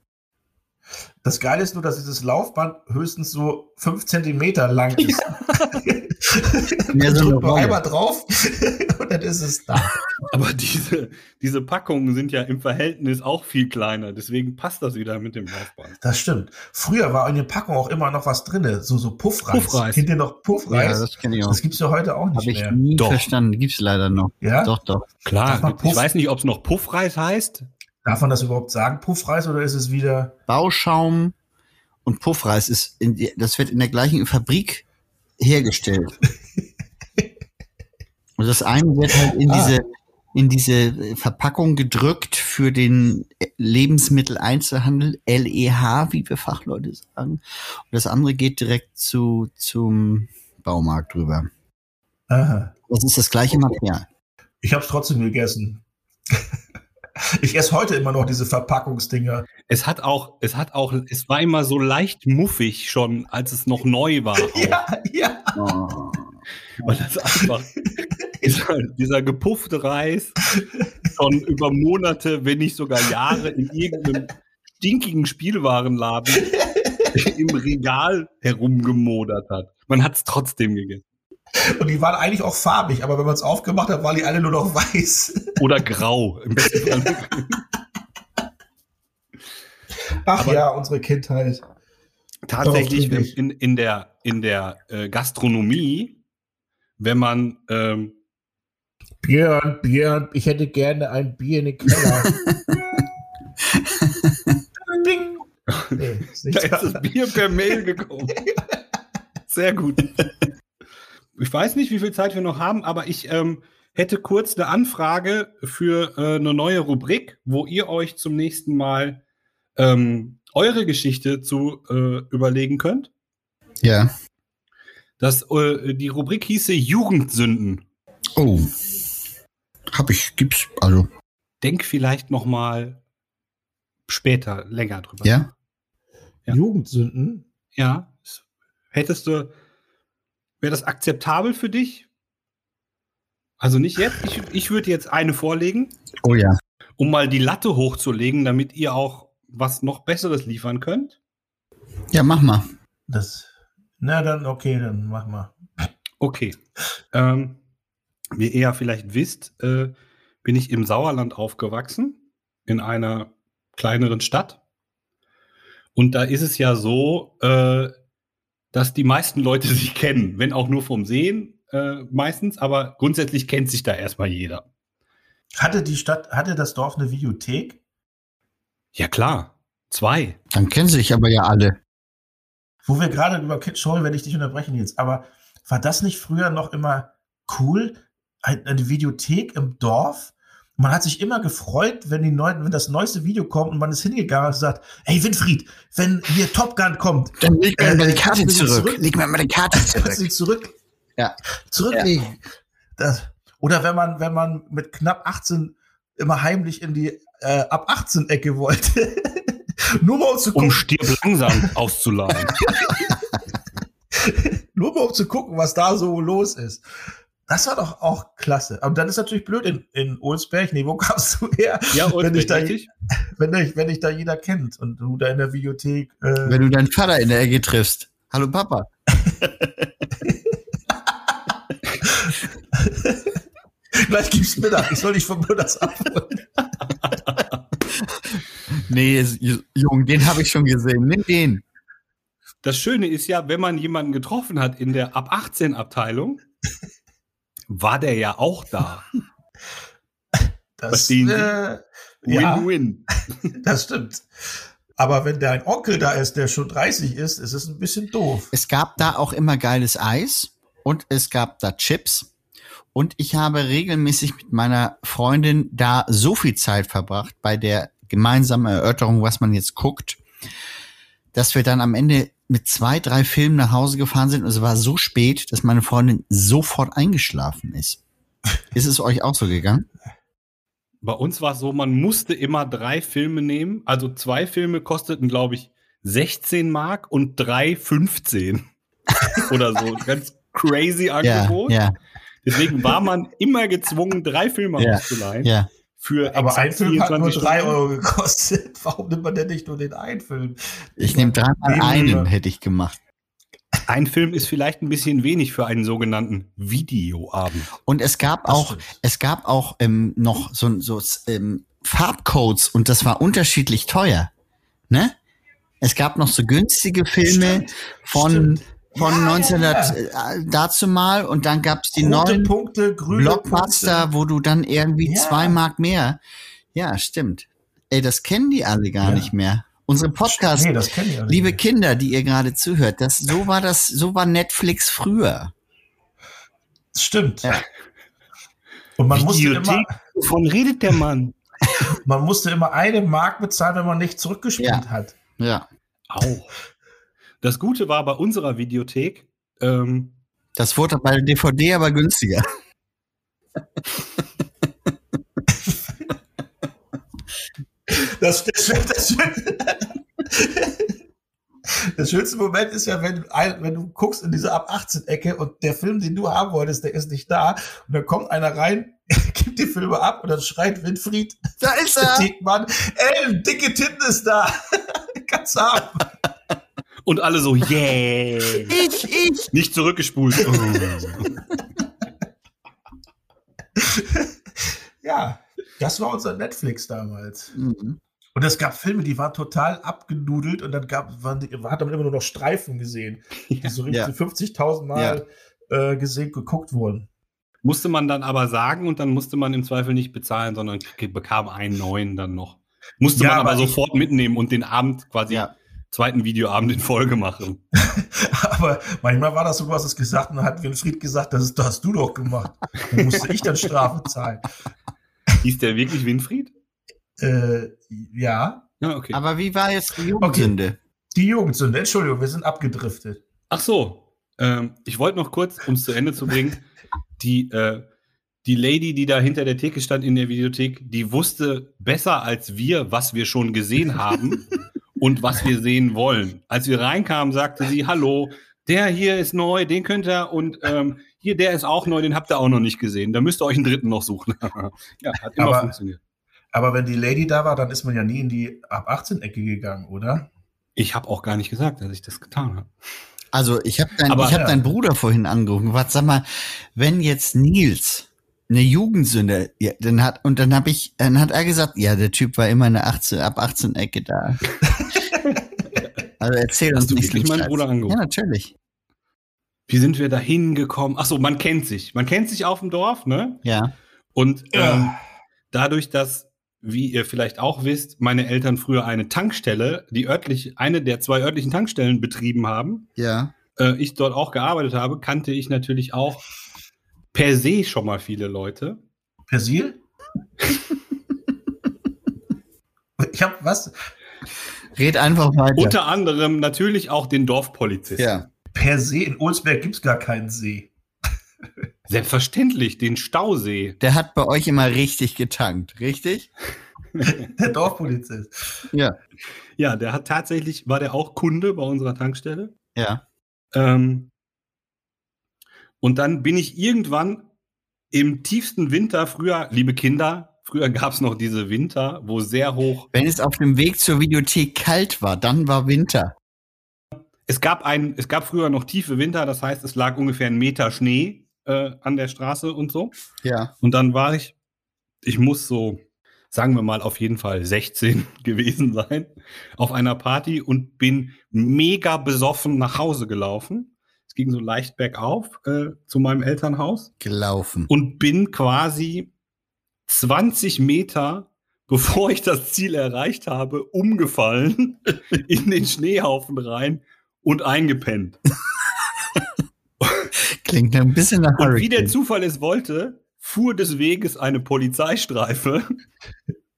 Das Geile ist nur, dass dieses Laufband höchstens so 5 Zentimeter lang ist. Mehr so Drück nur Rolle. einmal drauf und dann ist es da. Aber diese, diese Packungen sind ja im Verhältnis auch viel kleiner. Deswegen passt das wieder mit dem Laufband. Das stimmt. Früher war in den Packungen auch immer noch was drinne, so, so Puffreis. Puffreis. Kennt ihr noch Ja, Puffreis? das kenne ich auch. das gibt's ja heute auch nicht Habe ich mehr. nie Doch. verstanden. Gibt's leider noch. Ja? Doch, doch. Klar, ich weiß nicht, ob es noch Puffreis heißt. Darf man das überhaupt sagen, Puffreis, oder ist es wieder. Bauschaum und Puffreis ist, in, das wird in der gleichen Fabrik hergestellt. Und das eine wird halt in Ah. diese, in diese Verpackung gedrückt für den Lebensmitteleinzelhandel, LEH, wie wir Fachleute sagen. Und das andere geht direkt zu, zum Baumarkt drüber. Aha. Das ist das gleiche Material. Ich habe es trotzdem gegessen. ich esse heute immer noch diese Verpackungsdinger. Es hat auch, es hat auch, es war immer so leicht muffig schon, als es noch neu war. Auch. Ja, ja. Oh. Weil das einfach dieser, dieser gepuffte Reis schon über Monate, wenn nicht sogar Jahre in irgendeinem stinkigen Spielwarenladen im Regal herumgemodert hat. Man hat es trotzdem gegessen. Und die waren eigentlich auch farbig, aber wenn man es aufgemacht hat, waren die alle nur noch weiß. Oder grau. Ach Aber- ja, unsere Kindheit. Tatsächlich in, in der, in der äh, Gastronomie, wenn man ähm, Björn, Björn, ich hätte gerne ein Bier in den Keller. Bing. Nee, ist Da ist das Bier per Mail gekommen. Sehr gut. Ich weiß nicht, wie viel Zeit wir noch haben, aber ich ähm, hätte kurz eine Anfrage für äh, eine neue Rubrik, wo ihr euch zum nächsten Mal ähm, eure Geschichte zu äh, überlegen könnt. Ja. Das, äh, die Rubrik hieße Jugendsünden. Oh. Hab ich, gibt's, also, Denk vielleicht noch mal später länger drüber. ja? Ja. Jugendsünden. Ja. Hättest du, wäre das akzeptabel für dich? Also nicht jetzt. Ich, ich würde jetzt eine vorlegen, Oh ja. um mal die Latte hochzulegen, damit ihr auch was noch Besseres liefern könnt. Ja, mach mal. Das. Na dann, okay, dann mach mal. Okay. Ähm, wie ihr ja vielleicht wisst, äh, bin ich im Sauerland aufgewachsen, in einer kleineren Stadt. Und da ist es ja so, äh, dass die meisten Leute sich kennen, wenn auch nur vom Sehen äh, meistens, aber grundsätzlich kennt sich da erstmal jeder. Hatte die Stadt, hatte das Dorf eine Videothek? Ja klar, zwei. Dann kennen sich aber ja alle. Wo wir gerade über Show, wenn ich dich unterbrechen jetzt, aber war das nicht früher noch immer cool? Ein- Eine Videothek im Dorf? Man hat sich immer gefreut, wenn, die neuen, wenn das neueste Video kommt und man ist hingegangen und sagt, hey Winfried, wenn hier Top Gun kommt, Dann leg mir Äh, mal die Karte zurück. zurück- Leg mir mal die Karte kannst du zurück. sie zurück, Ja. zurücklegen. Das, oder wenn man, wenn man mit knapp 18 immer heimlich in die äh, ab 18 Ecke wollte. Nur mal um zu Um gucken, stirb langsam auszuleihen. nur mal um zu gucken, was da so los ist. Das war doch auch klasse. Aber dann ist natürlich blöd in, in Olsberg. Nee, wo kamst du her? Ja, und Wenn ich da- richtig? Wenn dich, wenn dich da jeder kennt und du da in der Videothek. Äh, Wenn du deinen Vater in der Ecke triffst. Hallo Papa. gleich gibt's Mittag. Ich soll dich vom Mittags abholen. Nee, Jung, den habe ich schon gesehen. Nimm den. Das Schöne ist ja, wenn man jemanden getroffen hat in der ab 18 Abteilung, war der ja auch da. Das, äh, ja, Win-win. das stimmt. Aber wenn dein Onkel da ist, der schon 30 ist, ist es ein bisschen doof. Es gab da auch immer geiles Eis und es gab da Chips und ich habe regelmäßig mit meiner Freundin da so viel Zeit verbracht bei der gemeinsamen Erörterung, was man jetzt guckt, dass wir dann am Ende mit zwei, drei Filmen nach Hause gefahren sind und es war so spät, dass meine Freundin sofort eingeschlafen ist. Ist es euch auch so gegangen? Bei uns war es so, man musste immer drei Filme nehmen. Also zwei Filme kosteten, glaube ich, 16 Mark und drei 15 oder so. Ganz crazy Angebot. Ja, ja, Deswegen war man immer gezwungen, drei Filme Ja, auszuleihen. ja. Für Aber ein Film hat nur 24 drei Stunden. Euro gekostet. Warum nimmt man denn nicht nur den einen Film? Ich nehme dreimal einen, hätte ich gemacht. Ein Film ist vielleicht ein bisschen wenig für einen sogenannten Videoabend. Und es gab Das auch, stimmt. es gab auch ähm, noch so, so ähm, Farbcodes und das war unterschiedlich teuer. Ne? Es gab noch so günstige Filme Stimmt, von, stimmt. Von Ja, 1900 ja, äh, dazu mal und dann gab's die Rote neuen Punkte, grüne Blockbuster, Punkte. wo du dann irgendwie Ja. zwei Mark mehr. Ja, stimmt. Ey, das kennen die alle gar Ja. nicht mehr. Unsere Podcast, Nee, auch nicht. liebe Kinder, die ihr gerade zuhört, das so war das, so war Netflix früher. Stimmt. Ja. Und man musste, Videothek? immer, Wovon redet der Mann? man musste immer eine Mark bezahlen, wenn man nicht zurückgespielt Ja. hat. Ja. Auch. Das Gute war bei unserer Videothek, ähm, Das wurde bei der DVD aber günstiger. Das, das, das, das schönste Moment ist ja, wenn, wenn du guckst in diese ab 18-Ecke und der Film, den du haben wolltest, der ist nicht da. Und dann kommt einer rein, gibt die Filme ab und dann schreit Winfried, Da ist der Diekmann, ey, dicke Titten ist da. Kannst du haben. Und alle so, yeah. Ich, ich. Nicht zurückgespult. Ja, das war unser Netflix damals. Mhm. Und es gab Filme, die waren total abgenudelt und dann gab, waren die, hat man immer nur noch Streifen gesehen, die so Ja. richtig 50.000 Mal äh, gesehen, geguckt wurden. musste man dann aber sagen und dann musste man im Zweifel nicht bezahlen, sondern bekam einen neuen dann noch. Musste Ja, man aber, aber sofort mitnehmen und den Abend quasi Ja. Zweiten Videoabend in Folge machen. Aber manchmal war das so, du hast es gesagt und dann hat Winfried gesagt, das, ist, das hast du doch gemacht. Dann musste ich dann Strafe zahlen. Hieß der wirklich Winfried? Äh, ja, Ja, okay. Aber wie war jetzt die Jugendsünde? die Jugendsünde. Entschuldigung, wir sind abgedriftet. Ach so, ähm, ich wollte noch kurz, um es zu Ende zu bringen, die, äh, die Lady, die da hinter der Theke stand in der Videothek, die wusste besser als wir, was wir schon gesehen haben und was wir sehen wollen. Als wir reinkamen, sagte sie, hallo, der hier ist neu, den könnt ihr und ähm, hier, der ist auch neu, den habt ihr auch noch nicht gesehen. Da müsst ihr euch einen dritten noch suchen. ja, hat immer Aber- funktioniert. Aber wenn die Lady da war, dann ist man ja nie in die ab 18-Ecke gegangen, oder? Ich habe auch gar nicht gesagt, dass ich das getan habe. Also ich habe dein, hab Ja. deinen Bruder vorhin angerufen. Was sag mal, wenn jetzt Nils eine Jugendsünde, ja, dann hat und dann habe ich, dann hat er gesagt, ja, der Typ war immer eine 18, ab 18 Ecke da. also erzähl Hast uns du nicht wirklich meinen. Bruder angerufen? Ja, natürlich. Wie sind wir da hingekommen? Ach so, man kennt sich. Man kennt sich auf dem Dorf, ne? Ja. Und ähm, dadurch, dass, wie ihr vielleicht auch wisst, meine Eltern früher eine Tankstelle, die örtlich, eine der zwei örtlichen Tankstellen betrieben haben, Ja. äh, ich dort auch gearbeitet habe, kannte ich natürlich auch per se schon mal viele Leute. Persil? ich hab was? Red einfach weiter. Unter anderem natürlich auch den Dorfpolizisten. ja. Per se, in Olsberg gibt's gar keinen See. Selbstverständlich, den Stausee. Der hat bei euch immer richtig getankt, richtig? Der Dorfpolizist. Ja. Ja, der hat tatsächlich, war der auch Kunde bei unserer Tankstelle. Ja. Ähm, und dann bin ich irgendwann im tiefsten Winter, früher, liebe Kinder, früher gab es noch diese Winter, wo sehr hoch, Wenn es auf dem Weg zur Videothek kalt war, dann war Winter. es gab ein, es gab früher noch tiefe Winter, das heißt, es lag ungefähr ein Meter Schnee äh, an der Straße und so. Ja. Und dann war ich, ich muss so, sagen wir mal, auf jeden Fall 16 gewesen sein, auf einer Party und bin mega besoffen nach Hause gelaufen. Es ging so leicht bergauf äh, zu meinem Elternhaus. Gelaufen. und bin quasi 20 Meter, bevor ich das Ziel erreicht habe, umgefallen in den Schneehaufen rein und eingepennt. Klingt ein bisschen nach Und wie der Hurricane. Zufall es wollte, fuhr des Weges eine Polizeistreife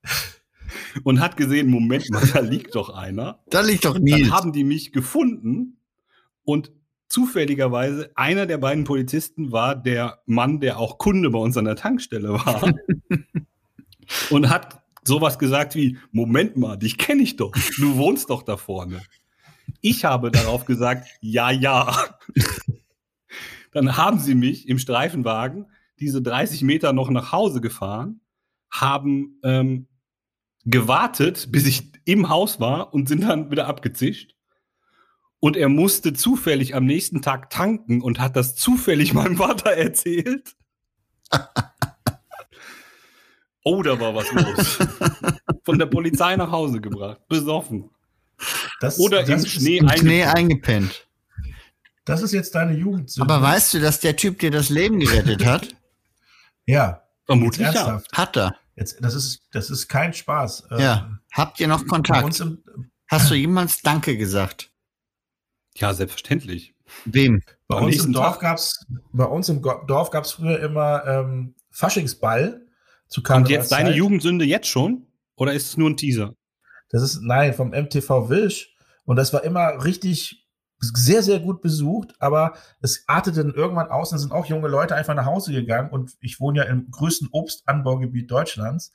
und hat gesehen, Moment mal, da liegt doch einer. Da liegt doch Dann Nils. haben die mich gefunden und zufälligerweise einer der beiden Polizisten war der Mann, der auch Kunde bei uns an der Tankstelle war und hat sowas gesagt wie, Moment mal, dich kenne ich doch, du wohnst doch da vorne. Ich habe darauf gesagt, ja, ja. Dann haben sie mich im Streifenwagen diese 30 Meter noch nach Hause gefahren, haben ähm, gewartet, bis ich im Haus war und sind dann wieder abgezischt. Und er musste zufällig am nächsten Tag tanken und hat das zufällig meinem Vater erzählt. Oh, da war was los. Von der Polizei nach Hause gebracht, besoffen. Das, Oder das im ist, Schnee Im Schnee eingepennt. eingepennt. Das ist jetzt deine Jugendsünde. Aber weißt du, dass der Typ dir das Leben gerettet hat? Ja. Vermutlich ja. ernsthaft. Hat er. Jetzt, das, ist, das ist kein Spaß. Ähm, Ja. Habt ihr noch Bei Kontakt? uns, im, Hast du jemals Danke gesagt? Ja, selbstverständlich. Wem? bei uns im Dorf gab's, bei uns im Dorf gab's früher immer ähm, Faschingsball zu Kommt jetzt deine. Jugendsünde jetzt schon? Oder ist es nur ein Teaser? Das ist, nein, vom MTV Wisch. Und das war immer richtig sehr, sehr gut besucht, aber es artete dann irgendwann aus, da sind auch junge Leute einfach nach Hause gegangen und ich wohne ja im größten Obstanbaugebiet Deutschlands.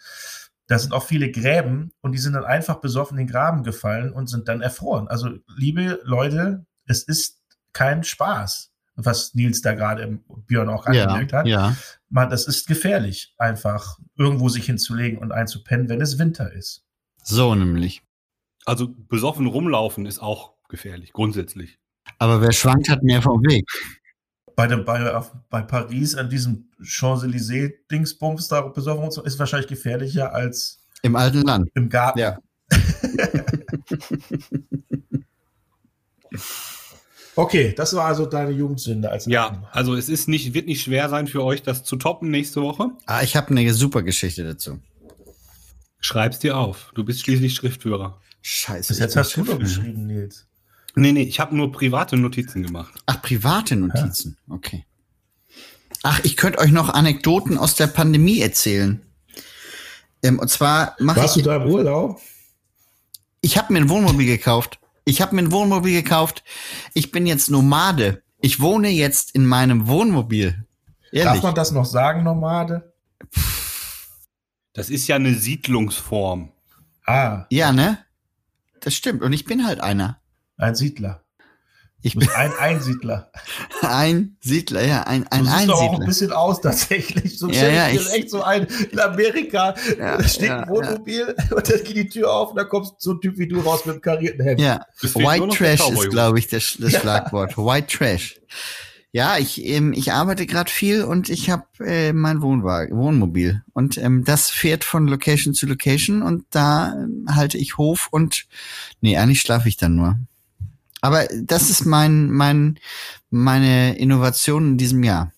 Da sind auch viele Gräben und die sind dann einfach besoffen in den Graben gefallen und sind dann erfroren. Also, liebe Leute, es ist kein Spaß, was Nils da gerade im Björn auch Ja, angemerkt hat. ja. Man, das ist gefährlich, einfach irgendwo sich hinzulegen und einzupennen, wenn es Winter ist. So nämlich. Also besoffen rumlaufen ist auch gefährlich, grundsätzlich. Aber wer schwankt, hat mehr vom Weg. bei, dem, bei, bei Paris an diesem Champs-Élysées-Dingsbums da besoffen und so, ist wahrscheinlich gefährlicher als Im alten Land. im Garten. Ja. Okay, das war also deine Jugendsünde als Ja, also es ist nicht, wird nicht schwer sein für euch, das zu toppen nächste Woche. Ah, ich habe eine super Geschichte dazu. Schreib's dir auf. Du bist schließlich Schriftführer. Scheiße. Bis ich jetzt hast du doch Schriftführer. geschrieben, Nils. Nee, nee, ich habe nur private Notizen gemacht. Ach, private Notizen. Okay. Ach, ich könnte euch noch Anekdoten aus der Pandemie erzählen. Ähm, und zwar mache Warst du ich. da im Urlaub? Ich habe mir ein Wohnmobil gekauft. Ich habe mir ein Wohnmobil gekauft. Ich bin jetzt Nomade. Ich wohne jetzt in meinem Wohnmobil. Darf Ehrlich. man das noch sagen, Nomade? Das ist ja eine Siedlungsform. Ah, Ja, ne? Das stimmt. Und ich bin halt einer. ein Siedler. Ich bin ein Einsiedler. ein Siedler, ja, ein, ein du siehst doch auch ein Einsiedler. bisschen aus tatsächlich. So Ja, ja, ich echt so ein, in Amerika Ja, da steht ja, ein Wohnmobil und dann geht die Tür auf und da kommt so ein Typ wie du raus mit einem karierten Hemd. Ja, White Trash ist, glaube ich, das, das Schlagwort. White Trash. Ja, ich, ähm, ich arbeite gerade viel und ich habe äh, mein Wohnwagen, Wohnmobil. Und ähm, das fährt von Location zu Location und da ähm, halte ich Hof und nee, eigentlich schlafe ich dann nur. Aber das ist mein, mein, meine Innovation in diesem Jahr.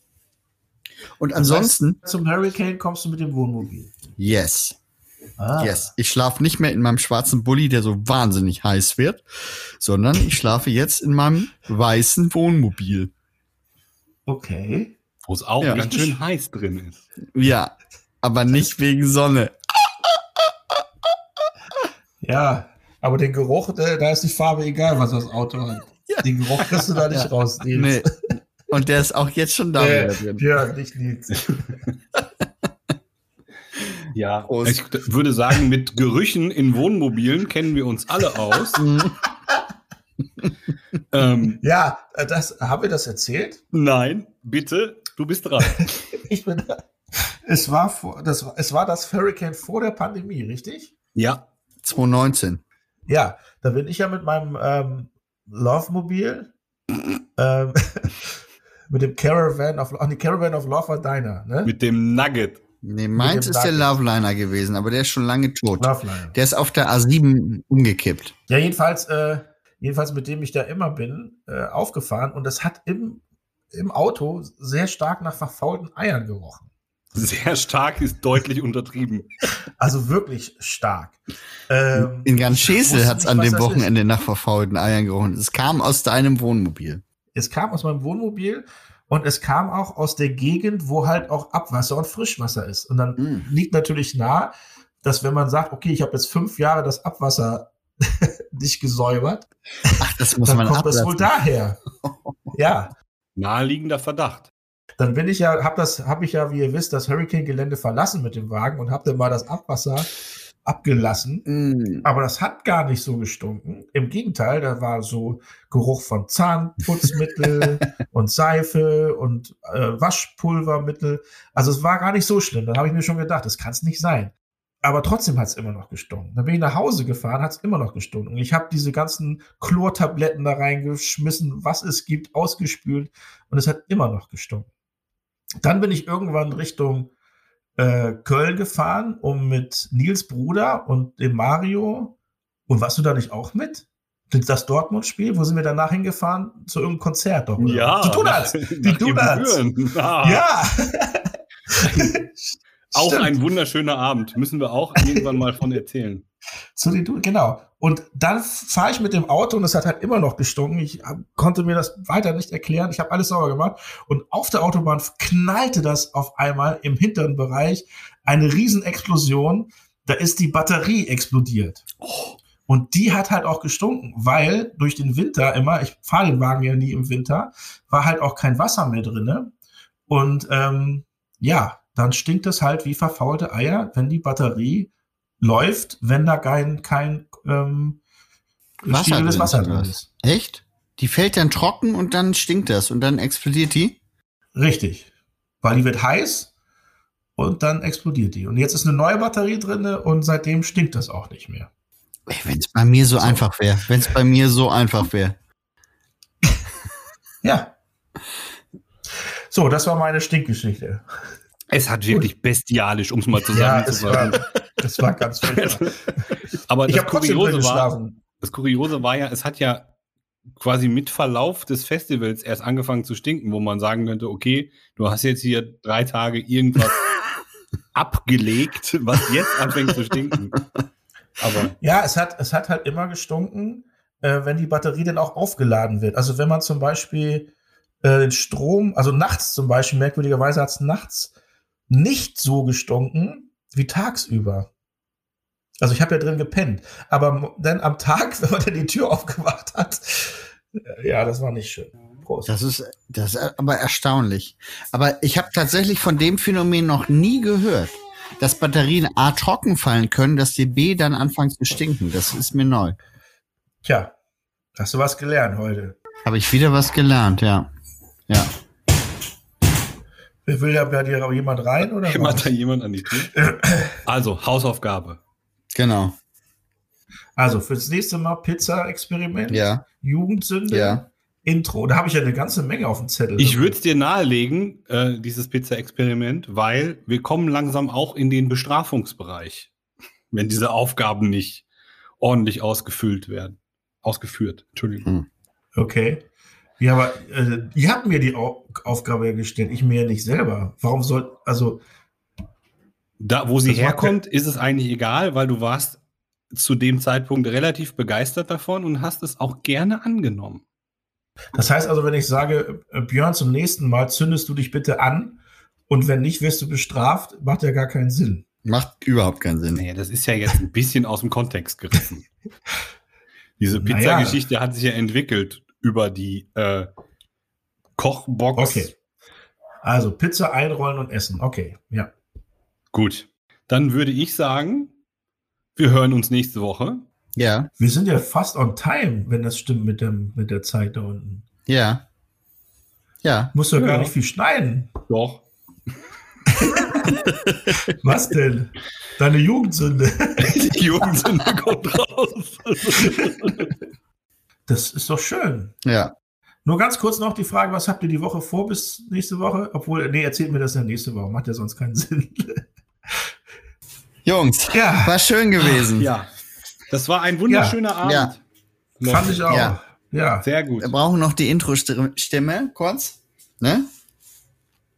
Und ansonsten, Zum Hurricane kommst du mit dem Wohnmobil. yes. Ah, Yes. Ich schlafe nicht mehr in meinem schwarzen Bulli, der so wahnsinnig heiß wird, sondern ich schlafe jetzt in meinem weißen Wohnmobil. Okay. Wo es auch Ja. ganz schön heiß drin ist. Ja, aber nicht wegen Sonne. Ja, aber den Geruch, da, da ist die Farbe egal, was das Auto hat. Den Geruch kriegst du da nicht Ja. raus, Nils. Nee. Und der ist auch jetzt schon da Äh, wieder drin. Björn, nicht Nils. Ja. Prost. Ich würde sagen, mit Gerüchen in Wohnmobilen kennen wir uns alle aus. Mhm. ähm, Ja, äh, das, haben wir das erzählt? nein, bitte, du bist dran. Ich bin da. Es war, vor, das, es war das Hurricane vor der Pandemie, richtig? Ja. 2019. Ja, da bin ich ja mit meinem ähm, Love-Mobil, ähm, mit dem Caravan of, oh, die Caravan of Love war deiner, ne? Mit dem Nugget. Nee, meins ist der. Loveliner gewesen, aber der ist schon lange tot. Loveliner. Der ist auf der A7 umgekippt. Ja, jedenfalls, äh, jedenfalls mit dem ich da immer bin, äh, aufgefahren und das hat im, im Auto sehr stark nach verfaulten Eiern gerochen. Sehr stark ist deutlich untertrieben. Also wirklich stark. Ähm, In ganz Schesel wusste hat es an dem das Wochenende nach verfaulten Eiern gerochen. Es kam aus deinem Wohnmobil. Es kam aus meinem Wohnmobil und es kam auch aus der Gegend, wo halt auch Abwasser und Frischwasser ist. Und dann Mm. liegt natürlich nah, dass wenn man sagt, okay, ich habe jetzt fünf Jahre das Abwasser nicht gesäubert, Ach, das muss dann man kommt das ablassen. wohl daher. ja, Naheliegender Verdacht. Dann bin ich ja, habe das, habe ich ja, wie ihr wisst, das Hurricane-Gelände verlassen mit dem Wagen und habe dann mal das Abwasser abgelassen. Mm. Aber das hat gar nicht so gestunken. Im Gegenteil, da war so Geruch von Zahnputzmittel und Seife und äh, Waschpulvermittel. Also es war gar nicht so schlimm. Dann habe ich mir schon gedacht, das kann es nicht sein. Aber trotzdem hat es immer noch gestunken. Dann bin ich nach Hause gefahren, hat es immer noch gestunken. Ich habe diese ganzen Chlortabletten da reingeschmissen, was es gibt, ausgespült und es hat immer noch gestunken. Dann bin ich irgendwann Richtung äh, Köln gefahren, um mit Nils Bruder und dem Mario. Und warst du da nicht auch mit? Das Dortmund-Spiel? Wo sind wir danach hingefahren? Zu irgendeinem Konzert doch. oder? Zu Donuts! Die Donuts! Ah, Ja! Auch Stimmt. ein wunderschöner Abend. Müssen wir auch irgendwann mal von erzählen. Zu den Du- genau. Und dann fahre ich mit dem Auto und es hat halt immer noch gestunken. Ich konnte mir das weiter nicht erklären. Ich habe alles sauber gemacht. Und auf der Autobahn knallte das auf einmal im hinteren Bereich eine Riesenexplosion. Da ist die Batterie explodiert. Und die hat halt auch gestunken, weil durch den Winter immer, ich fahre den Wagen ja nie im Winter, war halt auch kein Wasser mehr drinne. Und ähm, ja, dann stinkt es halt wie verfaulte Eier, wenn die Batterie läuft, wenn da kein, kein ähm, Wasser drin Wasser drin ist. Echt? Die fällt dann trocken und dann stinkt das und dann explodiert die? Richtig. Weil die wird heiß und dann explodiert die. Und jetzt ist eine neue Batterie drinne und seitdem stinkt das auch nicht mehr. Wenn es bei mir so, einfach wäre. Wenn es bei mir so einfach wäre. Ja. So, das war meine Stinkgeschichte. Es hat wirklich bestialisch, um es mal Ja, zusammenzufassen. war, das war ganz furchtbar. Aber Ich das Kuriose, war, das Kuriose war ja, es hat ja quasi mit Verlauf des Festivals erst angefangen zu stinken, wo man sagen könnte, okay, du hast jetzt hier drei Tage irgendwas abgelegt, was jetzt anfängt zu stinken. Aber Ja, es hat, es hat halt immer gestunken, äh, wenn die Batterie dann auch aufgeladen wird. Also wenn man zum Beispiel äh, den Strom, also nachts zum Beispiel, merkwürdigerweise hat es nachts nicht so gestunken wie tagsüber. Also ich habe ja drin gepennt. Aber dann am Tag, wenn man dann die Tür aufgemacht hat, äh, ja, das war nicht schön. Prost. Das ist, das ist aber erstaunlich. Aber ich habe tatsächlich von dem Phänomen noch nie gehört, dass Batterien A trocken fallen können, dass die B dann anfangen zu stinken. Das ist mir neu. Tja, hast du was gelernt heute? Habe ich wieder was gelernt, ja. Ja. Will da bei dir auch jemand rein oder was? da jemand an die Tür? Also, Hausaufgabe. Genau. Also fürs nächste Mal Pizza-Experiment, Ja. Jugendsünde, Ja. Intro. Da habe ich ja eine ganze Menge auf dem Zettel. Ich würde es dir nahelegen, äh, dieses Pizza-Experiment, weil wir kommen langsam auch in den Bestrafungsbereich, wenn diese Aufgaben nicht ordentlich ausgefüllt werden. Ausgeführt, Entschuldigung. Okay. Ja, aber äh, ihr habt mir die Au Aufgabe gestellt, ich mir nicht selber. Warum soll, also, Da, wo sie herkommt, ist es eigentlich egal, weil du warst zu dem Zeitpunkt relativ begeistert davon und hast es auch gerne angenommen. das heißt also, wenn ich sage, äh, Björn, zum nächsten Mal zündest du dich bitte an und wenn nicht, wirst du bestraft, macht ja gar keinen Sinn. Macht überhaupt keinen Sinn. Naja, das ist ja jetzt ein bisschen aus dem Kontext gerissen. Diese Naja. Pizzageschichte hat sich ja entwickelt über die äh, Kochbox. Okay. Also Pizza einrollen und essen. Okay, ja. Gut. Dann würde ich sagen, wir hören uns nächste Woche. Ja. Wir sind ja fast on time, wenn das stimmt mit, dem, mit der Zeit da unten. Ja. Ja. Ja Ja. gar nicht viel schneiden. Doch. Was denn? Deine Jugendsünde. Die Jugendsünde kommt raus. Das ist doch schön. Ja. Nur ganz kurz noch die Frage, was habt ihr die Woche vor bis nächste Woche? Obwohl, nee, erzählt mir das ja nächste Woche. Macht ja sonst keinen Sinn. Jungs, ja, war schön gewesen. ja. Das war ein wunderschöner Abend. Ja. fand ich auch. Ja. Ja. Sehr gut. Wir brauchen noch die Intro-Stimme, kurz. Ne?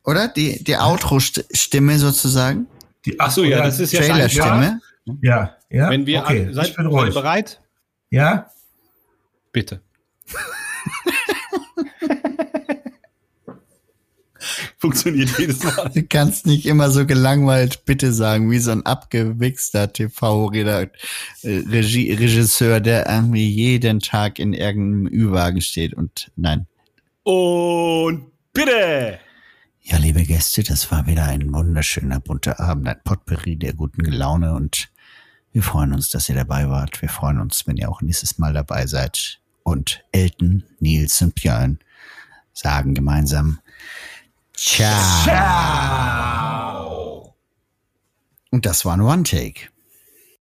Oder? Die, die Outro-Stimme sozusagen. Die, Ach so, ja, das ist ja Trailer-Stimme. Ja, ja. Wenn wir okay, an, seid, ich bin ruhig. bereit? Ja, Bitte. Funktioniert jedes Mal. Du kannst nicht immer so gelangweilt bitte sagen, wie so ein abgewichster TV-Regisseur, der irgendwie jeden Tag in irgendeinem Ü-Wagen steht und nein. Und bitte! Ja, liebe Gäste, das war wieder ein wunderschöner bunter Abend, ein Potpourri der guten Laune und wir freuen uns, dass ihr dabei wart. Wir freuen uns, wenn ihr auch nächstes Mal dabei seid. Und Elton, Nils und Björn sagen gemeinsam Ciao. Ciao. Und das war ein One-Take.